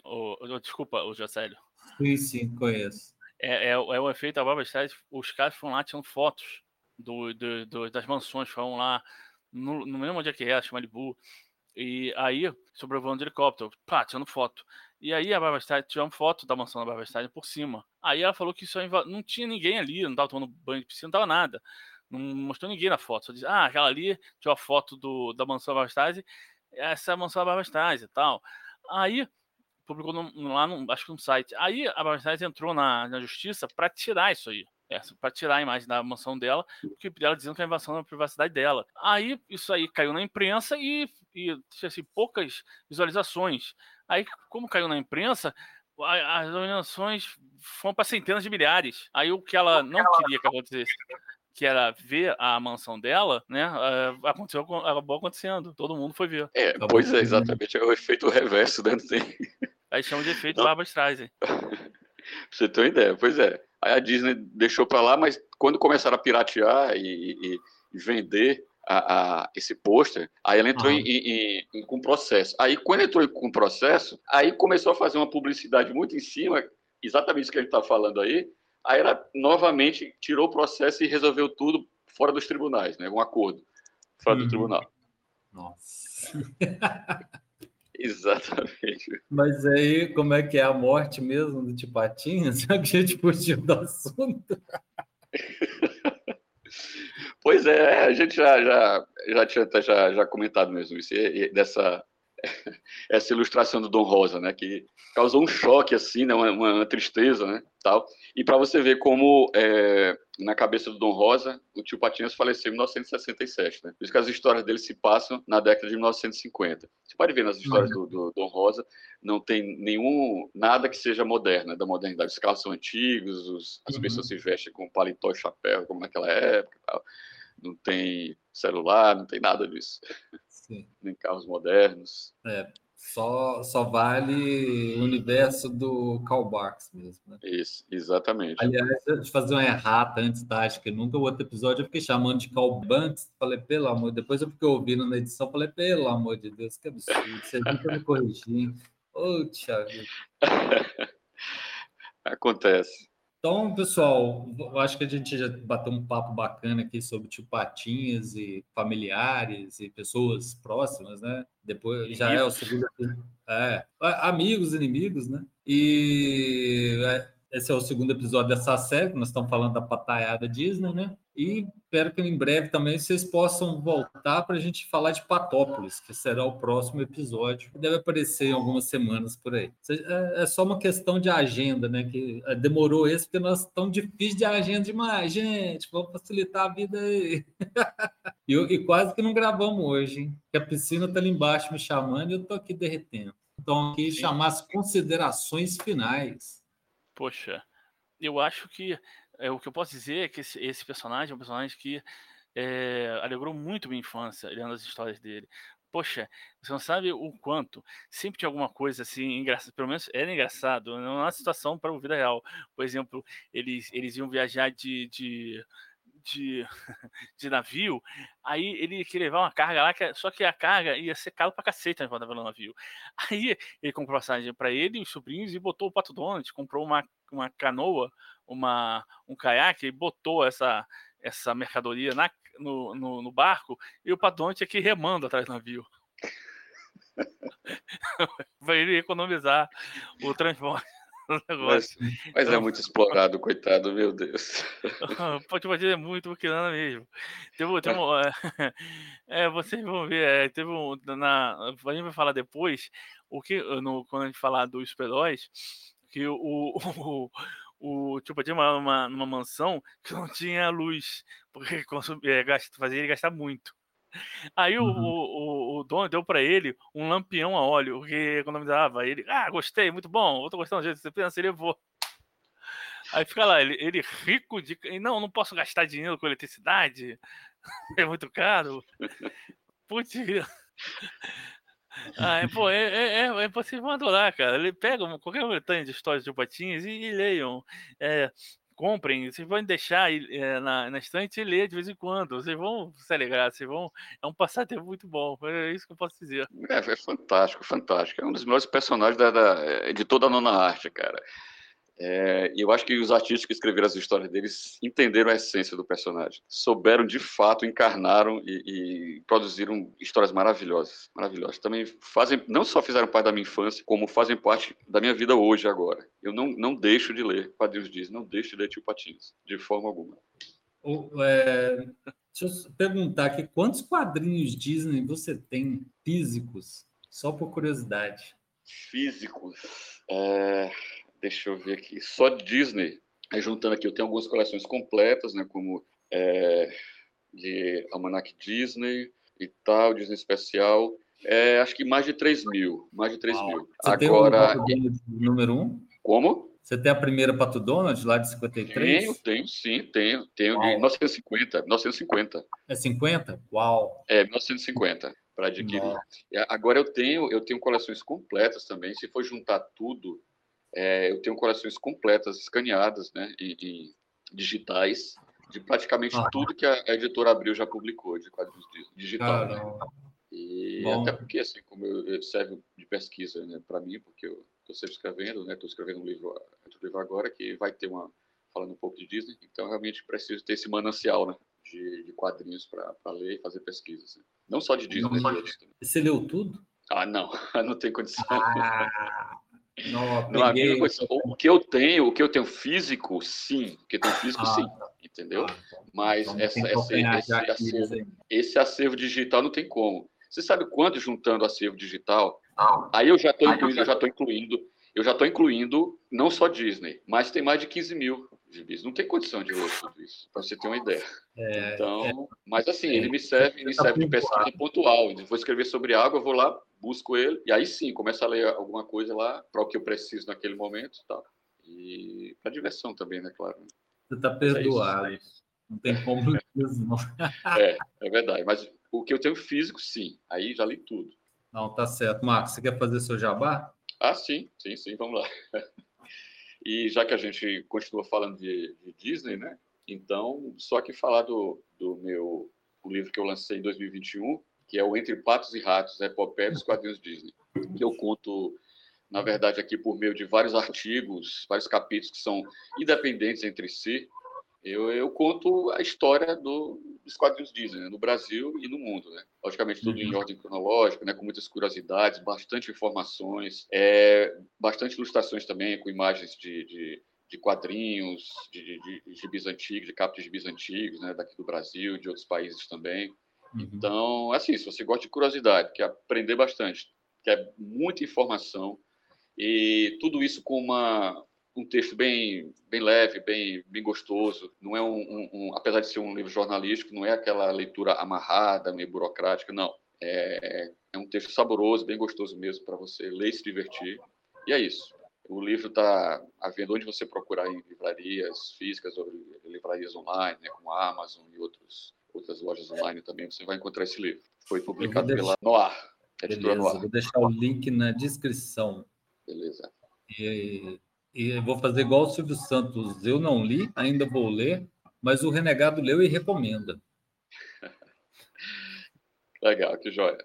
ou, desculpa, o Jocélio. Sim, sim, conheço. É, é, é o efeito da Barbara Streisand. Os caras foram lá, tinham fotos do, do, do, das mansões, foram lá, no, no mesmo onde é que é, chama Malibu. E aí, sobrevoando de helicóptero, pá, tirando foto. E aí a Barbara Streisand tirou uma foto da mansão da Barbara Streisand por cima. Aí ela falou que isso não tinha ninguém ali, não tava tomando banho de piscina, não tava nada. Não mostrou ninguém na foto. Só disse, ah, aquela ali tirou a foto do, da mansão da Barbara Streisand essa mansão da Barbara Streisand e tal. Aí, publicou no, lá, no, acho que no site. Aí a Barbara Streisand entrou na, na justiça para tirar isso aí. É, para tirar a imagem da mansão dela, porque ela dizendo que é invasão da privacidade dela. Aí isso aí caiu na imprensa e, e assim, poucas visualizações. Aí, como caiu na imprensa, as visualizações foram para centenas de milhares. Aí o que ela não queria que acontecesse que era ver a mansão dela, né? Uh, aconteceu, acabou acontecendo. Todo mundo foi ver. É, pois é, exatamente. É o efeito reverso, né? Tem... Aí chama de efeito Barbara Streisand. você tem uma ideia, pois é. Aí a Disney deixou para lá, mas quando começaram a piratear e, e, e vender a, a esse pôster, aí ela entrou em, em, em, com processo. Aí, quando entrou com processo, aí começou a fazer uma publicidade muito em cima, exatamente isso que a gente está falando aí, aí ela novamente tirou o processo e resolveu tudo fora dos tribunais, né? um acordo fora uhum. do tribunal. Nossa. Exatamente. Mas aí, como é que é a morte mesmo do Tipatinha? Já que a gente fugiu do assunto. Pois é, a gente já, já, já tinha já, já comentado mesmo isso, e, e dessa essa ilustração do Dom Rosa, né, que causou um choque assim, né, uma, uma tristeza, né, tal. E para você ver como é, na cabeça do Dom Rosa, o tio Patinhas faleceu em 1967, né? Por isso que as histórias dele se passam na década de 1950. Você pode ver nas histórias do, do Dom Rosa, não tem nenhum nada que seja moderna, da modernidade. Os carros são antigos, os, as uhum. pessoas se vestem com paletó e chapéu, como naquela época, tal. Não tem celular, não tem nada disso. Sim. Nem carros modernos. É, só, só vale o universo do Karl Barks mesmo. Né? Isso, exatamente. Aliás, eu fazer uma errata antes, tá? Acho que nunca o outro episódio eu fiquei chamando de Karl. Falei, pelo amor, depois eu fiquei ouvindo na edição, falei, pelo amor de Deus, que absurdo. Você nunca me corrigir. Ô, oh, Thiago. Acontece. Então, pessoal, eu acho que a gente já bateu um papo bacana aqui sobre tio Patinhas e familiares e pessoas próximas, né? Depois já é o segundo. É, amigos, inimigos, né? E é, esse é o segundo episódio dessa série, nós estamos falando da pataiada Disney, né? E espero que em breve também vocês possam voltar para a gente falar de Patópolis, que será o próximo episódio, que deve aparecer em algumas semanas por aí. É, é só uma questão de agenda, né? Que é, demorou esse, porque nós estamos difíceis de agenda demais, gente. Vamos facilitar a vida aí. e, e, quase que não gravamos hoje, hein? Que a piscina está ali embaixo me chamando e eu estou aqui derretendo. Então, aqui chamar as considerações finais. Poxa, eu acho que é, o que eu posso dizer é que esse, esse personagem é um personagem que é, alegrou muito minha infância, lendo as histórias dele. Poxa, você não sabe o quanto. Sempre tinha alguma coisa assim, engraçado, pelo menos era engraçado, não é uma situação para a vida real. Por exemplo, eles, eles iam viajar de, de de, de navio, aí ele queria levar uma carga lá, que, só que a carga ia ser caro pra cacete enquanto tava no navio. Aí ele comprou passagem para ele e os sobrinhos e botou o Pato Donald, comprou uma, uma canoa, uma, um caiaque e botou essa, essa mercadoria na, no, no, no barco e o Pato Donald tinha que remando atrás do navio. para ele economizar o transporte. Mas, mas, é muito explorado, coitado, meu Deus. Pode bater é muito bacana mesmo. Teve, teve um, é, é, vocês vão ver, é, teve um. Na, a gente vai falar depois, o que, no, quando a gente falar dos super-heróis, que o, o, o tipo tinha uma, uma, uma mansão que não tinha luz, porque consumia, é, fazia ele gastar muito. Aí uhum. o, o, o, dono deu para ele um lampião a óleo, que economizava. Ele, ah, gostei, muito bom, eu tô gostando do jeito que você pensa, ele levou. Aí fica lá, ele, ele rico de. Não, não posso gastar dinheiro com eletricidade, é muito caro. Putz. Ah, é, pô, é, é, é, é, vocês vão adorar, cara. Ele pega qualquer coletânea de histórias de patinhas e, e leiam. É, comprem, vocês vão deixar é, na, na estante e ler de vez em quando. Vocês vão se alegrar, vocês vão. É um passatempo muito bom. É isso que eu posso dizer. É, é fantástico, fantástico. É um dos melhores personagens da, da, de toda a nona arte, cara. É, e eu acho que os artistas que escreveram as histórias deles entenderam a essência do personagem, souberam de fato, encarnaram e, e, produziram histórias maravilhosas, maravilhosas. Também fazem, não só fizeram parte da minha infância, como fazem parte da minha vida hoje agora. Eu não, não deixo de ler Quadrinhos Disney, não deixo de ler Tio Patins, de forma alguma. é, deixa eu perguntar aqui, quantos quadrinhos Disney você tem físicos? Só por curiosidade. Físicos. É deixa eu ver aqui, só Disney, juntando aqui, eu tenho algumas coleções completas, né, como é, de Almanac Disney e tal, Disney Especial, é, acho que mais de 3 mil, mais de 3 mil. Você Agora, tem o número 1? Um? Como? Você tem a primeira Pato Donald lá de 53? Tenho, tenho sim, tenho. Tenho Uau. de 1950, 1950. É 50? Uau! É, 1950 para adquirir. Agora eu tenho, eu tenho coleções completas também. Se for juntar tudo, é, eu tenho coleções completas, escaneadas, né, e, digitais, de praticamente Ah. tudo que a editora Abril já publicou de quadrinhos di- digital. né? E Bom. até porque, assim, como eu, serve de pesquisa né, para mim, porque eu estou sempre escrevendo, né? Estou escrevendo um livro, outro livro agora que vai ter uma falando um pouco de Disney, então realmente preciso ter esse manancial, né? De, de quadrinhos para ler e fazer pesquisas. Né? Não só de Disney, Não mas outros também. Você leu tudo? Ah, não, não tem condição. Ah, não, Não, a peguei- mesma coisa. O que eu tenho, o que eu tenho físico, sim. O que eu tenho físico, Ah, sim. Entendeu? Ah, Mas então essa, essa, esse, acervo, desenho. esse acervo digital não tem como. Você sabe quanto juntando acervo digital? Aí eu já estou incluindo, eu já estou incluindo, eu já estou incluindo não só Disney, mas tem mais de 15 mil gibis. Não tem condição de ler tudo isso, para você ter uma ideia. É, Então, mas assim, é, ele me serve, me tá serve de pesquisa pontual. Eu vou escrever sobre água, eu vou lá, busco ele, e aí sim, começo a ler alguma coisa lá para o que eu preciso naquele momento, tá? E para diversão também, né, claro. Você está é isso, perdoado. Não tem como não. É, é verdade. Mas o que eu tenho físico, sim. Aí já li tudo. Não, tá certo. Marcos, você quer fazer seu jabá? Ah, sim, sim, sim, vamos lá. E já que a gente continua falando de, de Disney, né? Então, só que falar do, do meu o livro que eu lancei em 2021, que é o Entre Patos e Ratos, a epopeia dos quadrinhos Disney, que eu conto, na verdade, aqui por meio de vários artigos, vários capítulos que são independentes entre si, eu, eu conto a história do, dos quadrinhos Disney, né, no Brasil e no mundo, né? Logicamente, tudo em Uhum. ordem cronológica, né, com muitas curiosidades, bastante informações, é, bastante ilustrações também, com imagens de, de, de quadrinhos, de, de, de gibis antigos, de capas de gibis antigos, né, daqui do Brasil, de outros países também. Uhum. Então, assim, se você gosta de curiosidade, quer aprender bastante, quer muita informação, e tudo isso com uma, um texto bem, bem leve, bem, bem gostoso. Não é um, um- um- apesar de ser um livro jornalístico, não é aquela leitura amarrada, meio burocrática, não. É, é um texto saboroso, bem gostoso mesmo para você ler e se divertir. E é isso. O livro está à venda onde você procurar em livrarias físicas ou livrarias online, né, como a Amazon e outros, outras lojas online também. Você vai encontrar esse livro. Foi publicado deixar- pela Noir, editora Beleza, Noir. vou deixar o link na descrição. Beleza. E, e vou fazer igual o Silvio Santos. Eu não li, ainda vou ler, mas o Renegado leu e recomenda. Legal, que joia.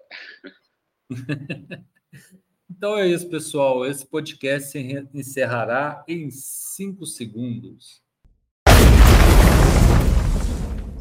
Então é isso, pessoal. Esse podcast se encerrará em cinco segundos.